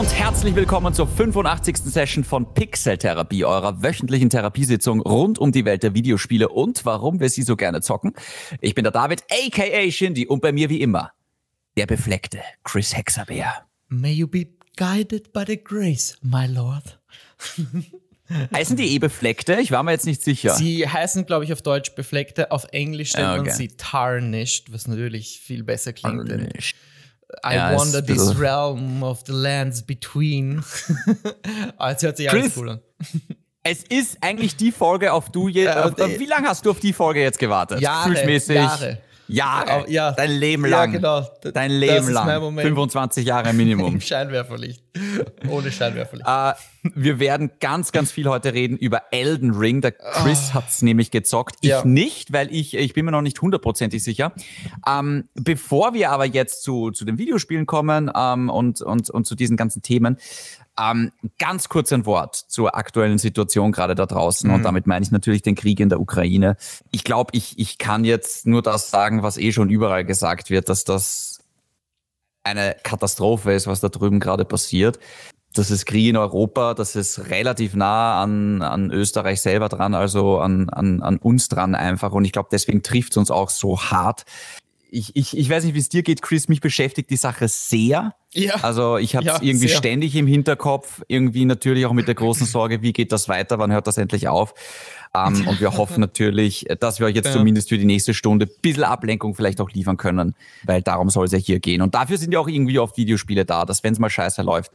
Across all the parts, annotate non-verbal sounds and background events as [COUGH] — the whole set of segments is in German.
und herzlich willkommen zur 85. Session von Pixel Therapie, eurer wöchentlichen Therapiesitzung rund um die Welt der Videospiele und warum wir sie so gerne zocken. Ich bin der David, aka Shindy, und bei mir wie immer der befleckte Chris Hexabeer. May you be guided by the grace, my lord. [LAUGHS] Heißen die eh befleckte? Ich war mir jetzt nicht sicher. Sie heißen, glaube ich, auf Deutsch befleckte. Auf Englisch nennt Ah, man okay. sie tarnished, was natürlich viel besser klingt. Tarnished. I Ja, wander this realm of the lands between. [LAUGHS] ah, jetzt hört sich alles Chris, cool an. Es ist eigentlich die Folge, auf du je, Äh, auf, äh, wie lange hast du auf die Folge jetzt gewartet? Jahre. Jahre. Jahre. Ja. Dein Leben Ja, lang. genau. D- Dein Leben lang. Moment. 25 Jahre Minimum. [LAUGHS] Im Scheinwerferlicht. Ohne Scheinwerferlicht. Äh, wir werden ganz, ganz viel heute reden über Elden Ring. Der Chris hat's nämlich gezockt. Ich Ja. nicht, weil ich, ich bin mir noch nicht hundertprozentig sicher. Ähm, bevor wir aber jetzt zu, zu den Videospielen kommen ähm, und, und, und zu diesen ganzen Themen, ähm, ganz kurz ein Wort zur aktuellen Situation gerade da draußen. Mhm. Und damit meine ich natürlich den Krieg in der Ukraine. Ich glaube, ich, ich kann jetzt nur das sagen, was eh schon überall gesagt wird, dass das eine Katastrophe ist, was da drüben gerade passiert. Das ist Krieg in Europa, das ist relativ nah an, an Österreich selber dran, also an, an, an uns dran einfach. Und ich glaube, deswegen trifft es uns auch so hart. Ich, ich, ich weiß nicht, wie es dir geht, Chris, mich beschäftigt die Sache sehr. ja. Also ich habe es Ja, irgendwie sehr. ständig im Hinterkopf, irgendwie natürlich auch mit der großen Sorge, wie geht das weiter, wann hört das endlich auf? Ähm, und wir hoffen [LAUGHS] natürlich, dass wir euch jetzt Ja. zumindest für die nächste Stunde ein bisschen Ablenkung vielleicht auch liefern können, weil darum soll es ja hier gehen. Und dafür sind ja auch irgendwie oft Videospiele da, dass wenn es mal scheiße läuft,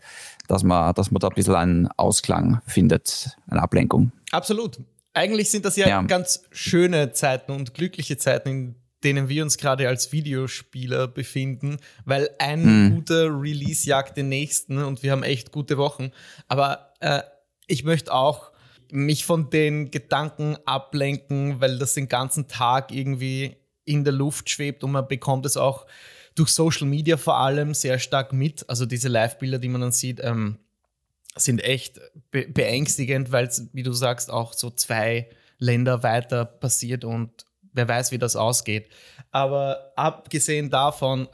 dass man, dass man da ein bisschen einen Ausklang findet, eine Ablenkung. Absolut. Eigentlich sind das ja, Ja. ganz schöne Zeiten und glückliche Zeiten, in denen wir uns gerade als Videospieler befinden, weil ein Hm. guter Release jagt den nächsten und wir haben echt gute Wochen. Aber äh, ich möchte auch mich von den Gedanken ablenken, weil das den ganzen Tag irgendwie in der Luft schwebt und man bekommt es auch durch Social Media vor allem sehr stark mit. Also diese Live-Bilder, die man dann sieht, ähm, sind echt be beängstigend, weil es, wie du sagst, auch so zwei Länder weiter passiert und wer weiß, wie das ausgeht. Aber abgesehen davon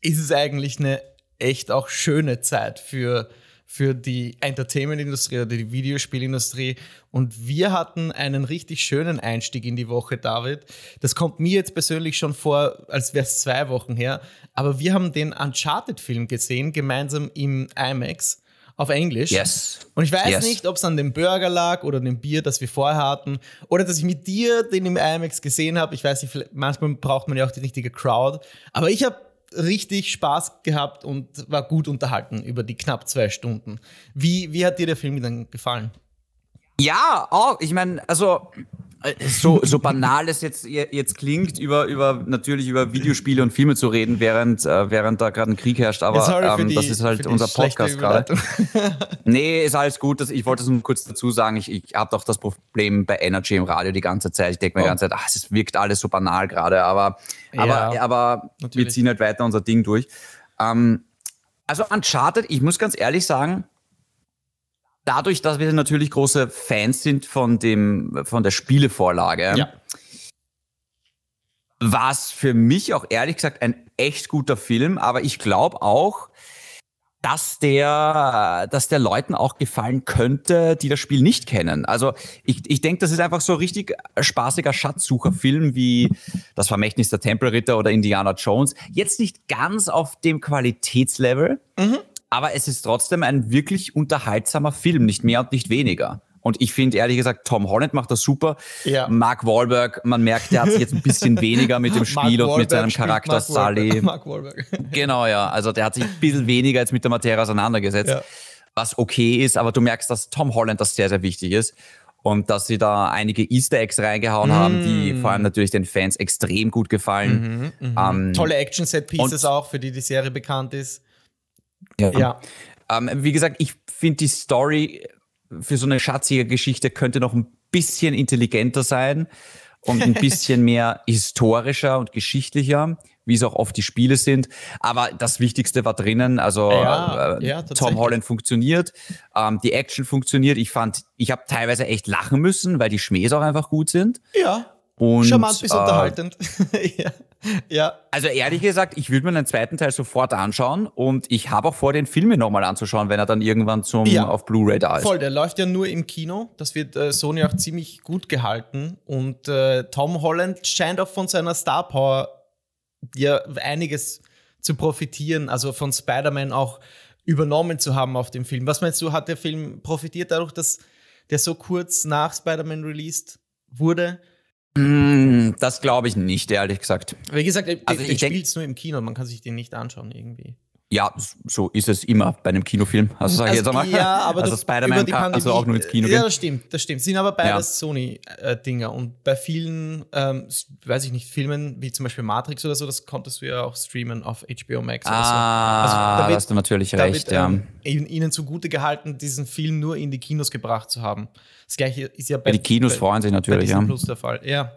ist es eigentlich eine echt auch schöne Zeit für, für die Entertainment-Industrie oder die Videospielindustrie. Und wir hatten einen richtig schönen Einstieg in die Woche, David. Das kommt mir jetzt persönlich schon vor, als wäre es zwei Wochen her. Aber wir haben den Uncharted-Film gesehen, gemeinsam im IMAX auf Englisch. Yes. Und ich weiß Yes. nicht, ob es an dem Burger lag oder dem Bier, das wir vorher hatten, oder dass ich mit dir den im IMAX gesehen habe. Ich weiß nicht, manchmal braucht man ja auch die richtige Crowd. Aber ich habe richtig Spaß gehabt und war gut unterhalten über die knapp zwei Stunden. Wie, wie hat dir der Film dann gefallen? Ja, auch. Ich meine, also so, so banal es jetzt, jetzt klingt, über, über natürlich über Videospiele und Filme zu reden, während, äh, während da gerade ein Krieg herrscht, aber Ja, ähm, das ist halt die unser Podcast gerade. [LAUGHS] Nee, ist alles gut. Das, ich wollte es nur kurz dazu sagen. Ich, ich habe doch das Problem bei Energy im Radio die ganze Zeit. Ich denke mir die Oh. ganze Zeit, ach, es wirkt alles so banal gerade, aber, aber, Ja, aber wir natürlich. ziehen halt weiter unser Ding durch. Ähm, also Uncharted, ich muss ganz ehrlich sagen, dadurch, dass wir natürlich große Fans sind von dem, von der Spielevorlage, Ja. war es für mich auch ehrlich gesagt ein echt guter Film, aber ich glaube auch, dass der, dass der Leuten auch gefallen könnte, die das Spiel nicht kennen. Also ich, ich denke, das ist einfach so ein richtig spaßiger Schatzsucherfilm wie Das Vermächtnis der Tempelritter oder Indiana Jones. Jetzt nicht ganz auf dem Qualitätslevel, aber es ist trotzdem ein wirklich unterhaltsamer Film, nicht mehr und nicht weniger. Und ich finde ehrlich gesagt, Tom Holland macht das super. Ja. Mark Wahlberg, man merkt, der hat sich jetzt ein bisschen weniger mit dem [LAUGHS] Spiel und mit seinem Charakter Mark. Sully. [LAUGHS] Mark Wahlberg. Genau, ja. Also der hat sich ein bisschen weniger jetzt mit der Materie auseinandergesetzt, Ja. was okay ist, aber du merkst, dass Tom Holland das sehr, sehr wichtig ist. Und dass sie da einige Easter Eggs reingehauen haben, Mm. die vor allem natürlich den Fans extrem gut gefallen. Ähm, Tolle Action-Set-Pieces auch, für die die Serie bekannt ist. Ja. Ja. Ähm, wie gesagt, ich finde die Story für so eine schatzige Geschichte könnte noch ein bisschen intelligenter sein und ein [LAUGHS] bisschen mehr historischer und geschichtlicher, wie es auch oft die Spiele sind. Aber das Wichtigste war drinnen. Also Ja, äh, ja, Tom. Holland funktioniert, ähm, die Action funktioniert. Ich fand, ich habe teilweise echt lachen müssen, weil die Schmähs auch einfach gut sind. Ja. Und, Charmant bis äh, unterhaltend. [LAUGHS] ja. ja. Also ehrlich gesagt, ich würde mir den zweiten Teil sofort anschauen und ich habe auch vor, den Film mir nochmal anzuschauen, wenn er dann irgendwann zum ja. auf Blu-ray da ist. Voll, der läuft ja nur im Kino. Das wird äh, Sony auch ziemlich gut gehalten. Und äh, Tom Holland scheint auch von seiner Star Power ja einiges zu profitieren, also von Spider-Man auch übernommen zu haben auf dem Film. Was meinst du, hat der Film profitiert dadurch, dass der so kurz nach Spider-Man released wurde? Mm, das glaube ich nicht, ehrlich gesagt. Wie gesagt, also ich spiele es nur im Kino, man kann sich den nicht anschauen irgendwie. Ja, so ist es immer bei einem Kinofilm. Also sage ich also, jetzt einmal. Ja, aber [LAUGHS] also Spider-Man kann also auch nur ins Kino gehen. Ja, das stimmt, das stimmt. Sind aber beides ja. Sony-Dinger. Und bei vielen, ähm, weiß ich nicht, Filmen wie zum Beispiel Matrix oder so, das konntest du ja auch streamen auf HBO Max ah, oder so. Also, da wird, hast du natürlich da recht, wird, ähm, ja. ihnen zugute gehalten, diesen Film nur in die Kinos gebracht zu haben. Das gleiche ist ja bei. Ja, die Kinos bei, freuen sich natürlich, bei ja. Plus der Fall. Ja,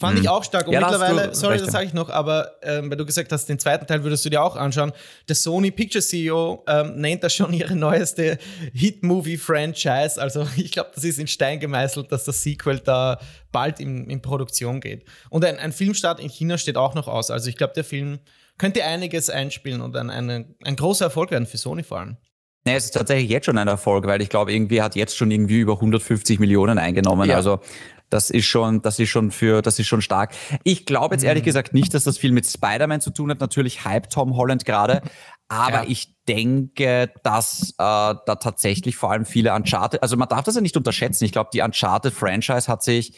Fand mhm. ich auch stark. Und ja, mittlerweile, sorry, das sage ich noch, aber ähm, weil du gesagt hast, den zweiten Teil würdest du dir auch anschauen. Der Sony Picture CEO ähm, nennt das schon ihre neueste Hit-Movie-Franchise. Also [LAUGHS] ich glaube, das ist in Stein gemeißelt, dass das Sequel da bald in, in Produktion geht. Und ein, ein Filmstart in China steht auch noch aus. Also ich glaube, der Film könnte einiges einspielen und ein, eine, ein großer Erfolg werden für Sony vor allem. Nee, es ist tatsächlich jetzt schon ein Erfolg, weil ich glaube, irgendwie hat jetzt schon irgendwie über 150 Millionen eingenommen. Ja. Also das ist schon, das ist schon für, das ist schon stark. Ich glaube jetzt ehrlich mhm. gesagt nicht, dass das viel mit Spider-Man zu tun hat. Natürlich hype Tom Holland gerade. Aber ja. ich denke, dass äh, da tatsächlich vor allem viele Uncharted, also man darf das ja nicht unterschätzen. Ich glaube, die Uncharted-Franchise hat sich,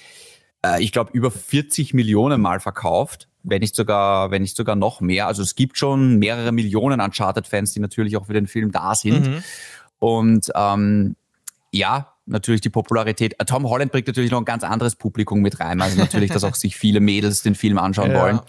äh, ich glaube, über 40 Millionen Mal verkauft, wenn nicht sogar, wenn nicht sogar noch mehr. Also es gibt schon mehrere Millionen Uncharted-Fans, die natürlich auch für den Film da sind. Mhm. Und ähm, ja, natürlich die Popularität. Tom Holland bringt natürlich noch ein ganz anderes Publikum mit rein. Also natürlich, dass auch sich viele Mädels den Film anschauen ja. wollen.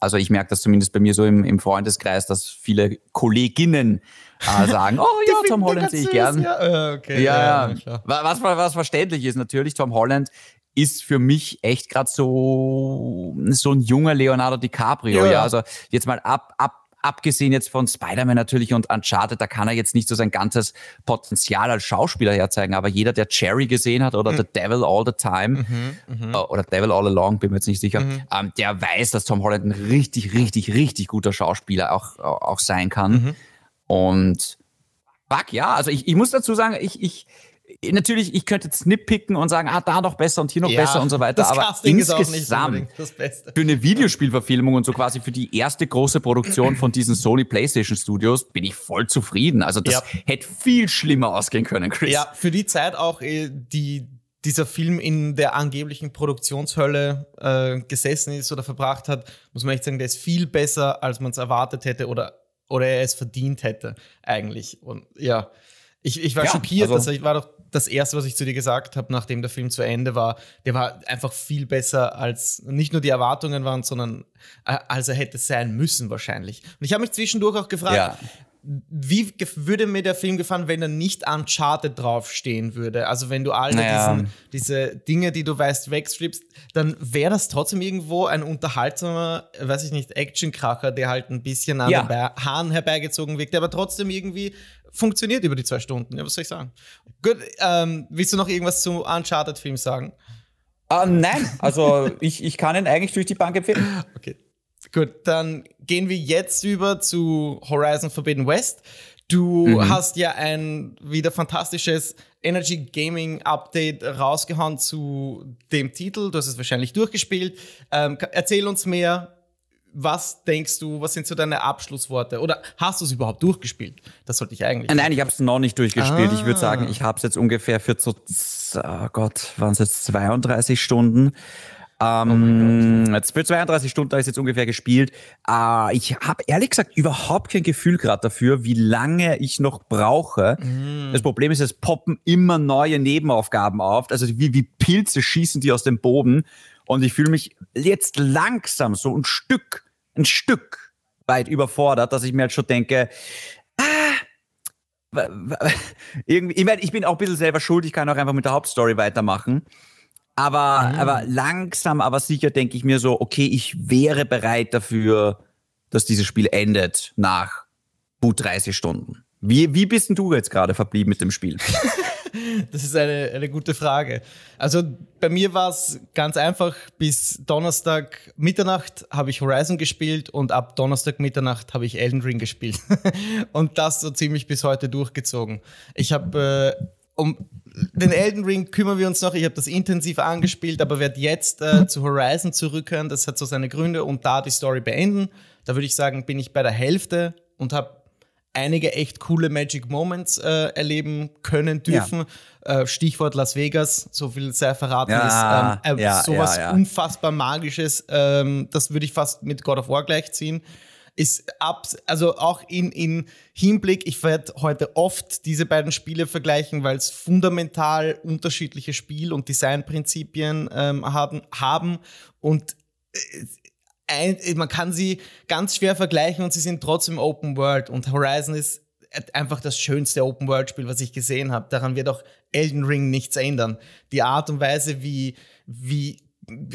Also ich merke das zumindest bei mir so im, im Freundeskreis, dass viele Kolleginnen äh, [LAUGHS] sagen, oh ja, Tom Holland sehe ich gern. Ja, okay. ja, ja. Was, was verständlich ist natürlich, Tom Holland ist für mich echt gerade so so ein junger Leonardo DiCaprio. Ja. ja. also jetzt mal ab ab abgesehen jetzt von Spider-Man natürlich und Uncharted, da kann er jetzt nicht so sein ganzes Potenzial als Schauspieler herzeigen, aber jeder, der Cherry gesehen hat oder mhm. The Devil All the Time mhm, mhm. Oder Devil All Along, bin mir jetzt nicht sicher, mhm. ähm, der weiß, dass Tom Holland ein richtig, richtig, richtig guter Schauspieler auch, auch sein kann. Mhm. Und fuck, ja, also ich, ich muss dazu sagen, ich, ich, natürlich, ich könnte jetzt nitpicken und sagen, ah, da noch besser und hier noch ja, besser und so weiter. Das aber Casting insgesamt das Beste. für eine Videospielverfilmung und so quasi für die erste große Produktion von diesen Sony PlayStation Studios bin ich voll zufrieden. Also das ja. hätte viel schlimmer ausgehen können, Chris. Ja, für die Zeit auch äh, die dieser Film in der angeblichen Produktionshölle äh, gesessen ist oder verbracht hat, muss man echt sagen, der ist viel besser, als man es erwartet hätte oder, oder er es verdient hätte, eigentlich. Und ja, ich, ich war ja, schockiert, also, dass ich war doch das erste, was ich zu dir gesagt habe, nachdem der Film zu Ende war, der war einfach viel besser als nicht nur die Erwartungen waren, sondern äh, als er hätte sein müssen wahrscheinlich. Und ich habe mich zwischendurch auch gefragt, ja. wie würde mir der Film gefallen, wenn er nicht Uncharted draufstehen würde? Also wenn du all naja. diesen, diese Dinge, die du weißt, wegstrippst, dann wäre das trotzdem irgendwo ein unterhaltsamer, weiß ich nicht, Actionkracher, der halt ein bisschen an ja. den Haaren herbeigezogen wirkt, der aber trotzdem irgendwie funktioniert über die zwei Stunden. Ja, was soll ich sagen? Gut, ähm, willst du noch irgendwas zu Uncharted-Film sagen? Uh, nein, also [LAUGHS] ich, ich kann ihn eigentlich durch die Bank empfehlen. Okay. Gut, dann gehen wir jetzt über zu Horizon Forbidden West. Du mhm. hast ja ein wieder fantastisches Energy Gaming Update rausgehauen zu dem Titel. Du hast es wahrscheinlich durchgespielt. Ähm, erzähl uns mehr was denkst du, was sind so deine Abschlussworte? Oder hast du es überhaupt durchgespielt? Das sollte ich eigentlich. Nein, ich habe es noch nicht durchgespielt. Ah. Ich würde sagen, ich habe es jetzt ungefähr für so, oh Gott, waren es jetzt 32 Stunden. Ähm, oh für 32 Stunden habe ich jetzt ungefähr gespielt. Äh, ich habe ehrlich gesagt überhaupt kein Gefühl gerade dafür, wie lange ich noch brauche. Mm. Das Problem ist, es poppen immer neue Nebenaufgaben auf. Also wie, wie Pilze schießen die aus dem Boden. Und ich fühle mich jetzt langsam so ein Stück, ein Stück weit überfordert, dass ich mir halt schon denke, ah, [LAUGHS] irgendwie, ich, meine, ich bin auch ein bisschen selber schuld, ich kann auch einfach mit der Hauptstory weitermachen. Aber, mhm. aber langsam, aber sicher denke ich mir so, okay, ich wäre bereit dafür, dass dieses Spiel endet nach gut 30 Stunden. Wie, wie bist denn du jetzt gerade verblieben mit dem Spiel? [LAUGHS] das ist eine, eine gute Frage. Also bei mir war es ganz einfach. Bis Donnerstag Mitternacht habe ich Horizon gespielt und ab Donnerstag Mitternacht habe ich Elden Ring gespielt. [LAUGHS] und das so ziemlich bis heute durchgezogen. Ich habe äh, um den Elden Ring kümmern wir uns noch. Ich habe das intensiv angespielt, aber werde jetzt äh, zu Horizon zurückkehren. Das hat so seine Gründe und da die Story beenden. Da würde ich sagen, bin ich bei der Hälfte und habe einige echt coole Magic Moments äh, erleben können dürfen. Ja. Äh, Stichwort Las Vegas, so viel sei verraten ja, ist. Ähm, äh, ja, sowas unfassbar Magisches, ähm, das würde ich fast mit God of War gleichziehen. Ist ab, also auch in, in Hinblick, ich werde heute oft diese beiden Spiele vergleichen, weil es fundamental unterschiedliche Spiel- und Designprinzipien ähm, haben, haben und äh, ein, man kann sie ganz schwer vergleichen und sie sind trotzdem Open World. Und Horizon ist einfach das schönste Open World Spiel, was ich gesehen habe. Daran wird auch Elden Ring nichts ändern. Die Art und Weise, wie, wie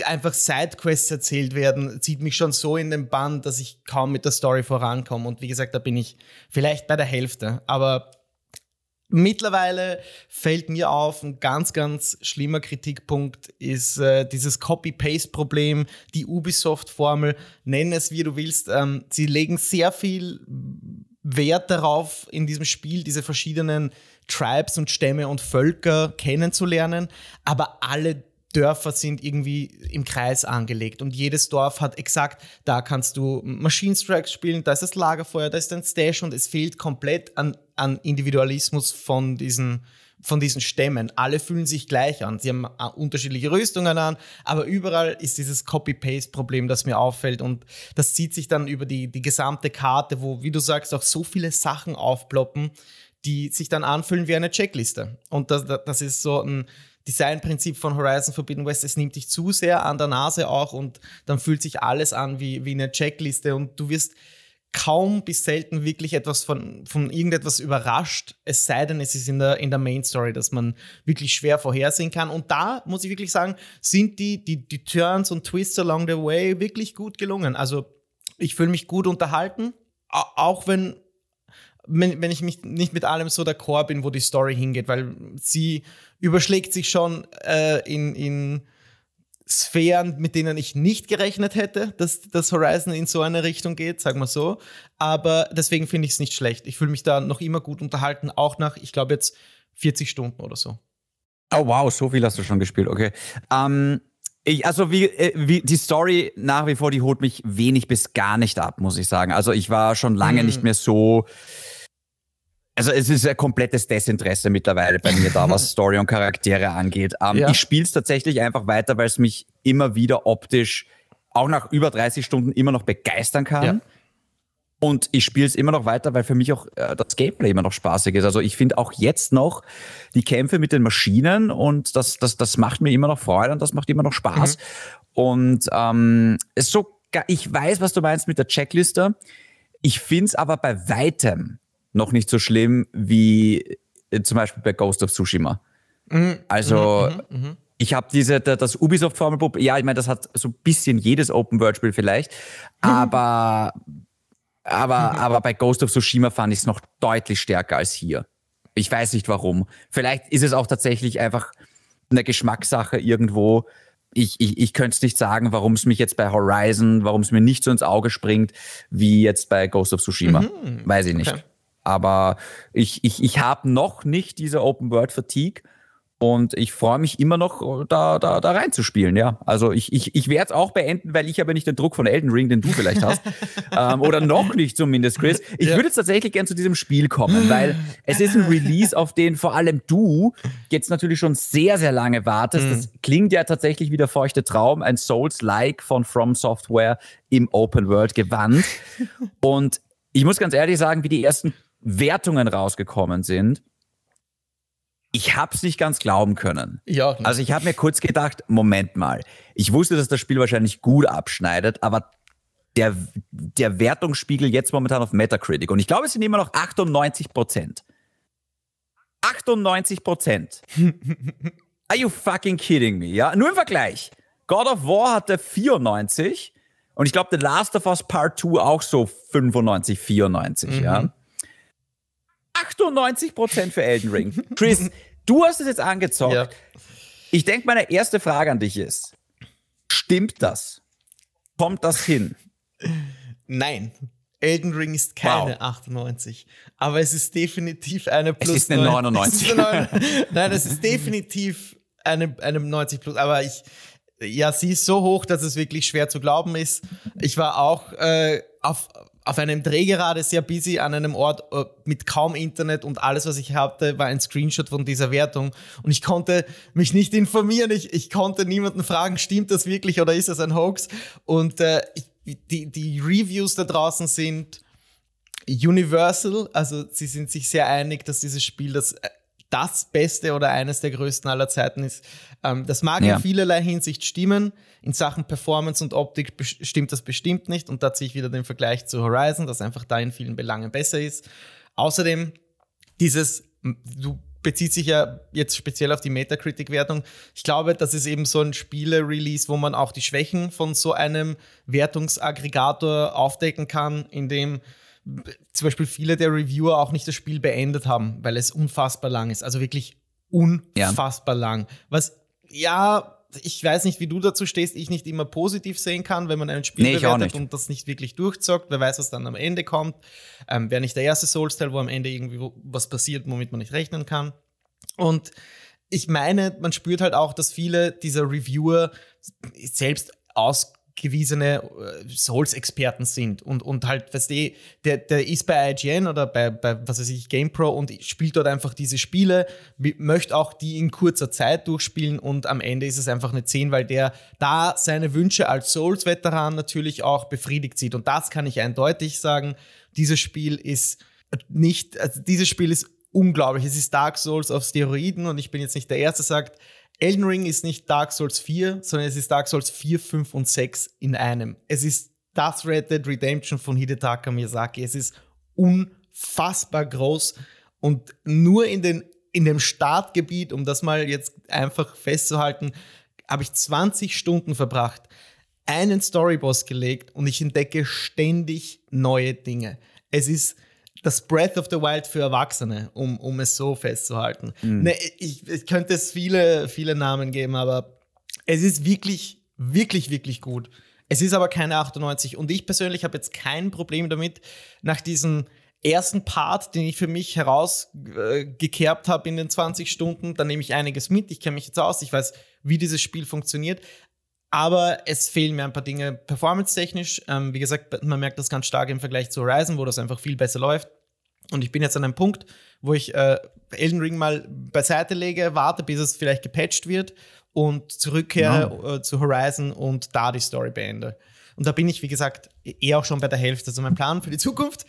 einfach Sidequests erzählt werden, zieht mich schon so in den Bann, dass ich kaum mit der Story vorankomme. Und wie gesagt, da bin ich vielleicht bei der Hälfte. Aber Mittlerweile fällt mir auf, ein ganz, ganz schlimmer Kritikpunkt ist äh, dieses Copy-Paste-Problem, die Ubisoft-Formel, nenn es wie du willst. Ähm, sie legen sehr viel Wert darauf, in diesem Spiel diese verschiedenen Tribes und Stämme und Völker kennenzulernen, aber alle Dörfer sind irgendwie im Kreis angelegt und jedes Dorf hat exakt, da kannst du Machine Strikes spielen, da ist das Lagerfeuer, da ist ein Stash und es fehlt komplett an, an Individualismus von diesen, von diesen Stämmen. Alle fühlen sich gleich an. Sie haben äh, unterschiedliche Rüstungen an, aber überall ist dieses Copy-Paste-Problem, das mir auffällt. Und das zieht sich dann über die, die gesamte Karte, wo, wie du sagst, auch so viele Sachen aufploppen, die sich dann anfühlen wie eine Checkliste. Und das, das ist so ein Designprinzip von Horizon Forbidden West, es nimmt dich zu sehr an der Nase auch und dann fühlt sich alles an wie, wie eine Checkliste und du wirst kaum bis selten wirklich etwas von, von irgendetwas überrascht, es sei denn, es ist in der, in der Main Story, dass man wirklich schwer vorhersehen kann. Und da muss ich wirklich sagen, sind die, die, die Turns und Twists along the way wirklich gut gelungen. Also ich fühle mich gut unterhalten, auch wenn wenn, wenn ich mich nicht mit allem so d'accord bin, wo die Story hingeht, weil sie überschlägt sich schon äh, in, in Sphären, mit denen ich nicht gerechnet hätte, dass das Horizon in so eine Richtung geht, sagen wir so. Aber deswegen finde ich es nicht schlecht. Ich fühle mich da noch immer gut unterhalten, auch nach, ich glaube, jetzt 40 Stunden oder so. Oh wow, so viel hast du schon gespielt, okay. Ähm, ich, also wie, äh, wie die Story nach wie vor, die holt mich wenig bis gar nicht ab, muss ich sagen. Also ich war schon lange hm. nicht mehr so also es ist ein komplettes Desinteresse mittlerweile bei mir da, was [LAUGHS] Story und Charaktere angeht. Ähm, ja. Ich spiele es tatsächlich einfach weiter, weil es mich immer wieder optisch, auch nach über 30 Stunden, immer noch begeistern kann. Ja. Und ich spiele es immer noch weiter, weil für mich auch äh, das Gameplay immer noch spaßig ist. Also ich finde auch jetzt noch die Kämpfe mit den Maschinen und das, das, das macht mir immer noch Freude und das macht immer noch Spaß. Mhm. Und ähm, es so, ich weiß, was du meinst mit der Checkliste. Ich finde es aber bei weitem noch nicht so schlimm wie äh, zum Beispiel bei Ghost of Tsushima. Mhm. Also mhm, mhm, mhm. ich habe diese das Ubisoft Formelbuch, ja, ich meine, das hat so ein bisschen jedes Open World Spiel vielleicht, [LAUGHS] aber aber mhm. aber bei Ghost of Tsushima fand ich es noch deutlich stärker als hier. Ich weiß nicht warum. Vielleicht ist es auch tatsächlich einfach eine Geschmackssache irgendwo. Ich, ich, ich könnte es nicht sagen, warum es mich jetzt bei Horizon, warum es mir nicht so ins Auge springt, wie jetzt bei Ghost of Tsushima. Mhm. Weiß ich nicht. Okay. Aber ich, ich, ich habe noch nicht diese Open World Fatigue und ich freue mich immer noch, da, da, da reinzuspielen, ja. Also ich, ich, ich werde es auch beenden, weil ich habe nicht den Druck von Elden Ring, den du vielleicht hast. [LAUGHS] ähm, oder noch nicht zumindest, Chris. Ich ja. würde jetzt tatsächlich gern zu diesem Spiel kommen, weil es ist ein Release, auf den vor allem du jetzt natürlich schon sehr, sehr lange wartest. Mhm. Das klingt ja tatsächlich wie der feuchte Traum, ein Souls-like von From Software im Open World gewandt. [LAUGHS] Und ich muss ganz ehrlich sagen, wie die ersten Wertungen rausgekommen sind, ich habe es nicht ganz glauben können. Ja. Also ich habe mir kurz gedacht, Moment mal, ich wusste, dass das Spiel wahrscheinlich gut abschneidet, aber der, der Wertungsspiegel jetzt momentan auf Metacritic und ich glaube, es sind immer noch 98 Prozent. 98 Prozent. [LAUGHS] Are you fucking kidding me? Ja, nur im Vergleich. God of War hatte 94 und ich glaube, The Last of Us Part 2 auch so 95, 94, mhm. ja. 98% für Elden Ring. Chris, du hast es jetzt angezockt. Ja. Ich denke, meine erste Frage an dich ist: Stimmt das? Kommt das hin? Nein. Elden Ring ist keine wow. 98, aber es ist definitiv eine plus. Es ist eine 99. Ist eine Nein, es ist definitiv eine, eine 90 plus, aber ich, ja, sie ist so hoch, dass es wirklich schwer zu glauben ist. Ich war auch äh, auf, auf einem Dreh gerade sehr busy an einem Ort äh, mit kaum Internet und alles, was ich hatte, war ein Screenshot von dieser Wertung. Und ich konnte mich nicht informieren. Ich, ich konnte niemanden fragen, stimmt das wirklich oder ist das ein Hoax? Und äh, die, die Reviews da draußen sind universal. Also sie sind sich sehr einig, dass dieses Spiel das äh, das Beste oder eines der größten aller Zeiten ist. Ähm, das mag ja. in vielerlei Hinsicht stimmen. In Sachen Performance und Optik stimmt das bestimmt nicht. Und da ziehe ich wieder den Vergleich zu Horizon, das einfach da in vielen Belangen besser ist. Außerdem, dieses, du bezieht sich ja jetzt speziell auf die Metacritic-Wertung. Ich glaube, das ist eben so ein Spiele-Release, wo man auch die Schwächen von so einem Wertungsaggregator aufdecken kann, indem zum Beispiel viele der Reviewer auch nicht das Spiel beendet haben, weil es unfassbar lang ist. Also wirklich unfassbar ja. lang. Was, ja, ich weiß nicht, wie du dazu stehst, ich nicht immer positiv sehen kann, wenn man ein Spiel nee, bewertet und das nicht wirklich durchzockt. Wer weiß, was dann am Ende kommt. Ähm, Wäre nicht der erste Souls-Teil, wo am Ende irgendwie was passiert, womit man nicht rechnen kann. Und ich meine, man spürt halt auch, dass viele dieser Reviewer selbst aus gewiesene äh, Souls-Experten sind. Und, und halt, weißt du, der, der ist bei IGN oder bei, bei, was weiß ich, GamePro und spielt dort einfach diese Spiele, möchte auch die in kurzer Zeit durchspielen und am Ende ist es einfach eine 10, weil der da seine Wünsche als Souls-Veteran natürlich auch befriedigt sieht. Und das kann ich eindeutig sagen, dieses Spiel ist nicht, also dieses Spiel ist unglaublich, es ist Dark Souls auf Steroiden und ich bin jetzt nicht der Erste, sagt, Elden Ring ist nicht Dark Souls 4, sondern es ist Dark Souls 4, 5 und 6 in einem. Es ist das Red Dead Redemption von Hidetaka Miyazaki. Es ist unfassbar groß und nur in, den, in dem Startgebiet, um das mal jetzt einfach festzuhalten, habe ich 20 Stunden verbracht, einen Storyboss gelegt und ich entdecke ständig neue Dinge. Es ist das Breath of the Wild für Erwachsene, um, um es so festzuhalten. Mhm. Ne, ich, ich könnte es viele, viele Namen geben, aber es ist wirklich, wirklich, wirklich gut. Es ist aber keine 98 und ich persönlich habe jetzt kein Problem damit, nach diesem ersten Part, den ich für mich herausgekerbt äh, habe in den 20 Stunden, da nehme ich einiges mit. Ich kenne mich jetzt aus, ich weiß, wie dieses Spiel funktioniert. Aber es fehlen mir ein paar Dinge performance-technisch. Ähm, wie gesagt, man merkt das ganz stark im Vergleich zu Horizon, wo das einfach viel besser läuft. Und ich bin jetzt an einem Punkt, wo ich äh, Elden Ring mal beiseite lege, warte, bis es vielleicht gepatcht wird und zurückkehre no. äh, zu Horizon und da die Story beende. Und da bin ich, wie gesagt, eh auch schon bei der Hälfte. Also mein Plan für die Zukunft,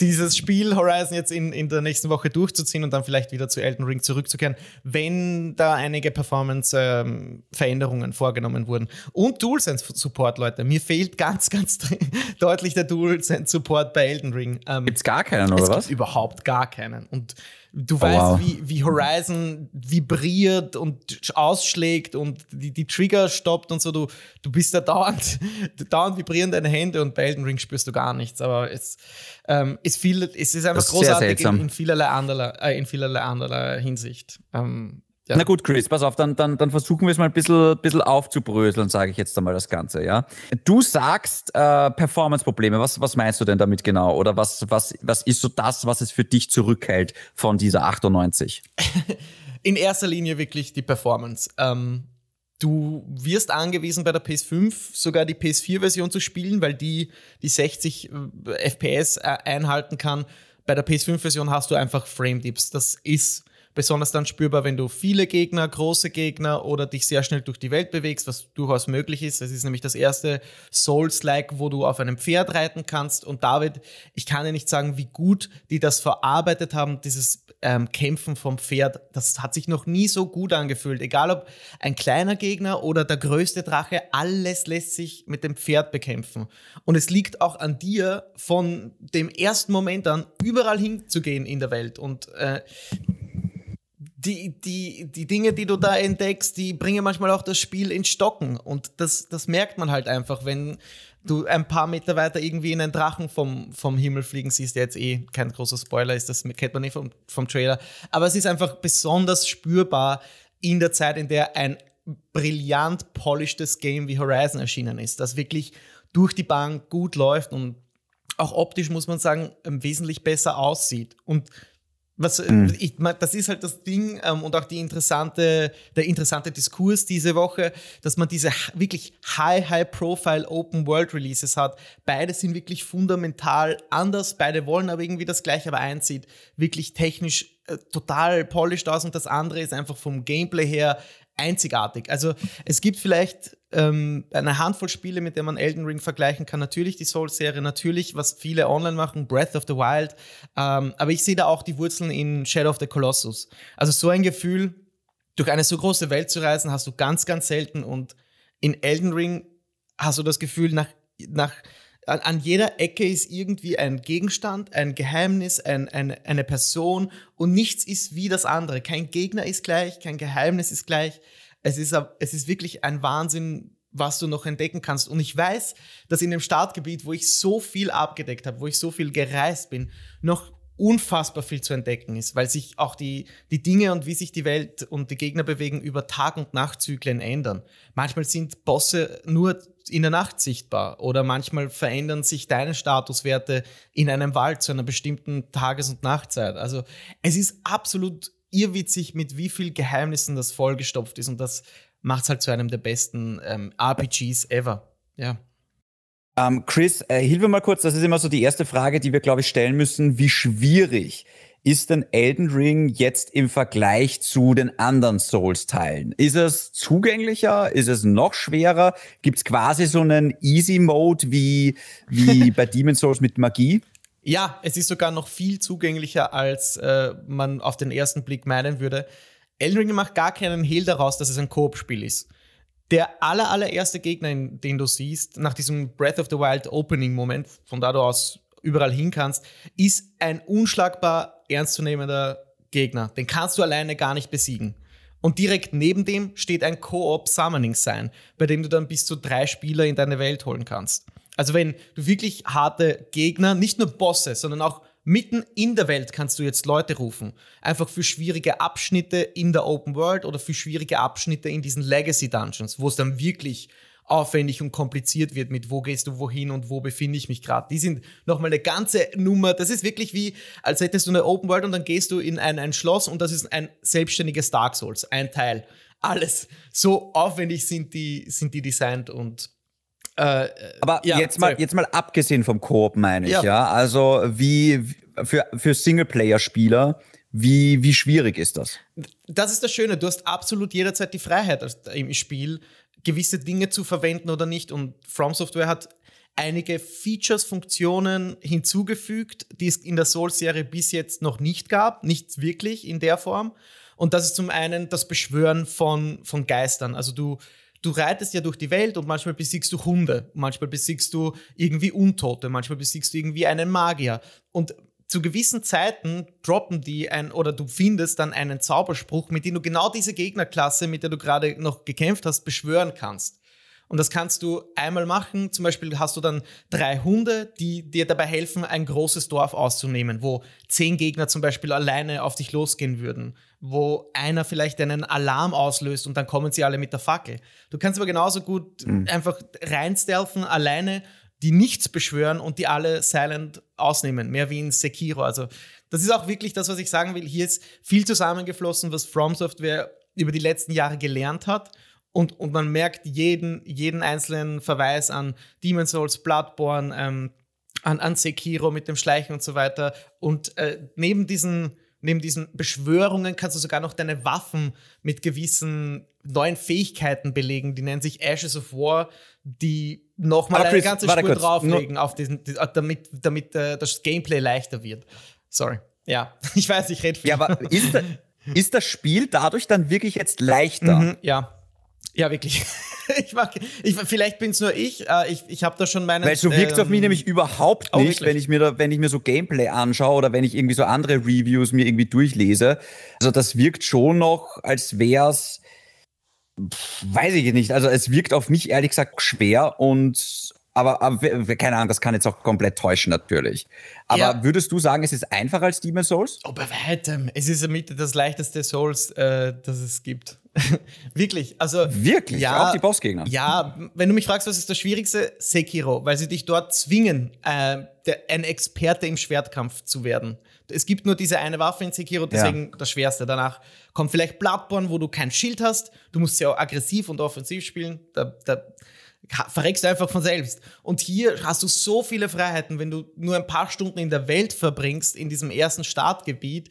dieses Spiel Horizon jetzt in, in der nächsten Woche durchzuziehen und dann vielleicht wieder zu Elden Ring zurückzukehren, wenn da einige Performance-Veränderungen ähm, vorgenommen wurden. Und DualSense-Support, Leute. Mir fehlt ganz, ganz [LAUGHS] deutlich der DualSense-Support bei Elden Ring. Ähm, Gibt es gar keinen, oder was? Überhaupt gar keinen. Und Du oh, weißt, wow. wie, wie Horizon vibriert und ausschlägt und die, die Trigger stoppt und so. Du, du bist da dauernd, [LAUGHS] dauernd vibrieren deine Hände und bei Elden Ring spürst du gar nichts. Aber es ähm, ist viel, es ist einfach ist großartig in, in, vielerlei anderer, äh, in vielerlei anderer Hinsicht. Ähm, ja. Na gut, Chris, pass auf, dann, dann, dann versuchen wir es mal ein bisschen, bisschen aufzubröseln, sage ich jetzt einmal das Ganze, ja. Du sagst äh, Performance-Probleme, was, was meinst du denn damit genau? Oder was, was, was ist so das, was es für dich zurückhält von dieser 98? [LAUGHS] In erster Linie wirklich die Performance. Ähm, du wirst angewiesen bei der PS5 sogar die PS4-Version zu spielen, weil die die 60 äh, FPS äh, einhalten kann. Bei der PS5-Version hast du einfach Frame-Dips. Das ist Besonders dann spürbar, wenn du viele Gegner, große Gegner oder dich sehr schnell durch die Welt bewegst, was durchaus möglich ist. Es ist nämlich das erste Souls-like, wo du auf einem Pferd reiten kannst. Und David, ich kann dir nicht sagen, wie gut die das verarbeitet haben, dieses ähm, Kämpfen vom Pferd. Das hat sich noch nie so gut angefühlt. Egal ob ein kleiner Gegner oder der größte Drache, alles lässt sich mit dem Pferd bekämpfen. Und es liegt auch an dir, von dem ersten Moment an überall hinzugehen in der Welt. Und äh, die, die, die Dinge, die du da entdeckst, die bringen manchmal auch das Spiel ins Stocken. Und das, das merkt man halt einfach, wenn du ein paar Meter weiter irgendwie in einen Drachen vom, vom Himmel fliegen siehst, der jetzt eh kein großer Spoiler ist, das kennt man eh vom, vom Trailer. Aber es ist einfach besonders spürbar in der Zeit, in der ein brillant polishtes Game wie Horizon erschienen ist, das wirklich durch die Bank gut läuft und auch optisch, muss man sagen, wesentlich besser aussieht. Und was, mhm. ich, das ist halt das Ding ähm, und auch die interessante, der interessante Diskurs diese Woche, dass man diese wirklich high, high profile Open World Releases hat. Beide sind wirklich fundamental anders, beide wollen aber irgendwie das gleiche, aber eins sieht wirklich technisch äh, total polished aus und das andere ist einfach vom Gameplay her einzigartig. Also es gibt vielleicht ähm, eine Handvoll Spiele, mit denen man Elden Ring vergleichen kann. Natürlich die Souls-Serie, natürlich, was viele online machen, Breath of the Wild. Ähm, aber ich sehe da auch die Wurzeln in Shadow of the Colossus. Also so ein Gefühl, durch eine so große Welt zu reisen, hast du ganz, ganz selten. Und in Elden Ring hast du das Gefühl, nach, nach an, an, jeder Ecke ist irgendwie ein Gegenstand, ein Geheimnis, ein, ein, eine Person und nichts ist wie das andere. Kein Gegner ist gleich, kein Geheimnis ist gleich. Es ist, es ist wirklich ein Wahnsinn, was du noch entdecken kannst. Und ich weiß, dass in dem Startgebiet, wo ich so viel abgedeckt habe, wo ich so viel gereist bin, noch unfassbar viel zu entdecken ist, weil sich auch die, die Dinge und wie sich die Welt und die Gegner bewegen über Tag- und Nachtzyklen ändern. Manchmal sind Bosse nur in der Nacht sichtbar oder manchmal verändern sich deine Statuswerte in einem Wald zu einer bestimmten Tages- und Nachtzeit. Also es ist absolut irrwitzig, mit wie viel Geheimnissen das vollgestopft ist und das macht es halt zu einem der besten ähm, RPGs ever. Ja. Ähm, Chris, äh, hilf mir mal kurz, das ist immer so die erste Frage, die wir, glaube ich, stellen müssen. Wie schwierig ist denn Elden Ring jetzt im Vergleich zu den anderen Souls-Teilen? Ist es zugänglicher? Ist es noch schwerer? Gibt es quasi so einen Easy-Mode wie, wie [LAUGHS] bei Demon Souls mit Magie? Ja, es ist sogar noch viel zugänglicher, als äh, man auf den ersten Blick meinen würde. Elden Ring macht gar keinen Hehl daraus, dass es ein Koop-Spiel ist. Der aller, allererste Gegner, den du siehst, nach diesem Breath of the Wild Opening-Moment, von da du aus überall hin kannst, ist ein unschlagbar ernstzunehmender Gegner. Den kannst du alleine gar nicht besiegen. Und direkt neben dem steht ein Co-op Summoning Sign, bei dem du dann bis zu drei Spieler in deine Welt holen kannst. Also wenn du wirklich harte Gegner, nicht nur Bosse, sondern auch mitten in der Welt kannst du jetzt Leute rufen. Einfach für schwierige Abschnitte in der Open World oder für schwierige Abschnitte in diesen Legacy Dungeons, wo es dann wirklich aufwendig und kompliziert wird mit wo gehst du wohin und wo befinde ich mich gerade. Die sind nochmal eine ganze Nummer. Das ist wirklich wie, als hättest du eine Open World und dann gehst du in ein, ein Schloss und das ist ein selbstständiges Dark Souls, ein Teil. Alles. So aufwendig sind die, sind die designt und äh, Aber ja, jetzt, mal, jetzt mal abgesehen vom Koop, meine ich, ja. ja? Also wie für, für Singleplayer-Spieler, wie, wie schwierig ist das? Das ist das Schöne, du hast absolut jederzeit die Freiheit im Spiel, gewisse Dinge zu verwenden oder nicht. Und From Software hat einige Features, Funktionen hinzugefügt, die es in der Soul-Serie bis jetzt noch nicht gab, nicht wirklich in der Form. Und das ist zum einen das Beschwören von, von Geistern. Also du du reitest ja durch die Welt und manchmal besiegst du Hunde, manchmal besiegst du irgendwie Untote, manchmal besiegst du irgendwie einen Magier. Und zu gewissen Zeiten droppen die ein oder du findest dann einen Zauberspruch, mit dem du genau diese Gegnerklasse, mit der du gerade noch gekämpft hast, beschwören kannst. Und das kannst du einmal machen. Zum Beispiel hast du dann drei Hunde, die dir dabei helfen, ein großes Dorf auszunehmen, wo zehn Gegner zum Beispiel alleine auf dich losgehen würden, wo einer vielleicht einen Alarm auslöst und dann kommen sie alle mit der Fackel. Du kannst aber genauso gut mhm. einfach reinstealthen alleine, die nichts beschwören und die alle silent ausnehmen, mehr wie in Sekiro. Also das ist auch wirklich das, was ich sagen will. Hier ist viel zusammengeflossen, was From Software über die letzten Jahre gelernt hat und, und man merkt jeden, jeden einzelnen Verweis an Demon's Souls, Bloodborne, ähm, an, an Sekiro mit dem Schleichen und so weiter. Und äh, neben, diesen, neben diesen Beschwörungen kannst du sogar noch deine Waffen mit gewissen neuen Fähigkeiten belegen. Die nennen sich Ashes of War, die nochmal eine ganze Spur kurz, drauflegen, auf diesen, damit, damit äh, das Gameplay leichter wird. Sorry. Ja, [LAUGHS] ich weiß, ich rede viel. Ja, aber ist, ist das Spiel dadurch dann wirklich jetzt leichter? Mhm, ja. Ja, wirklich. [LAUGHS] ich mag, ich, vielleicht bin es nur ich. Äh, ich ich habe da schon meine. Weil so wirkt es ähm, auf mich ähm, nämlich überhaupt nicht, wenn ich mir da, wenn ich mir so Gameplay anschaue oder wenn ich irgendwie so andere Reviews mir irgendwie durchlese. Also das wirkt schon noch, als wär's, weiß ich nicht. Also es wirkt auf mich ehrlich gesagt schwer und Aber, aber, keine Ahnung, das kann jetzt auch komplett täuschen natürlich. Aber ja. würdest du sagen, es ist einfacher als Demon's Souls? Oh, bei weitem. Es ist mit das leichteste Souls, äh, das es gibt. [LAUGHS] Wirklich. Also, Wirklich? Ja, auch die Bossgegner? Ja, wenn du mich fragst, was ist das Schwierigste? Sekiro, weil sie dich dort zwingen, äh, der, ein Experte im Schwertkampf zu werden. Es gibt nur diese eine Waffe in Sekiro, deswegen ja. das Schwerste. Danach kommt vielleicht Bloodborne, wo du kein Schild hast. Du musst ja auch aggressiv und offensiv spielen. Da, da verreckst du einfach von selbst. Und hier hast du so viele Freiheiten, wenn du nur ein paar Stunden in der Welt verbringst, in diesem ersten Startgebiet,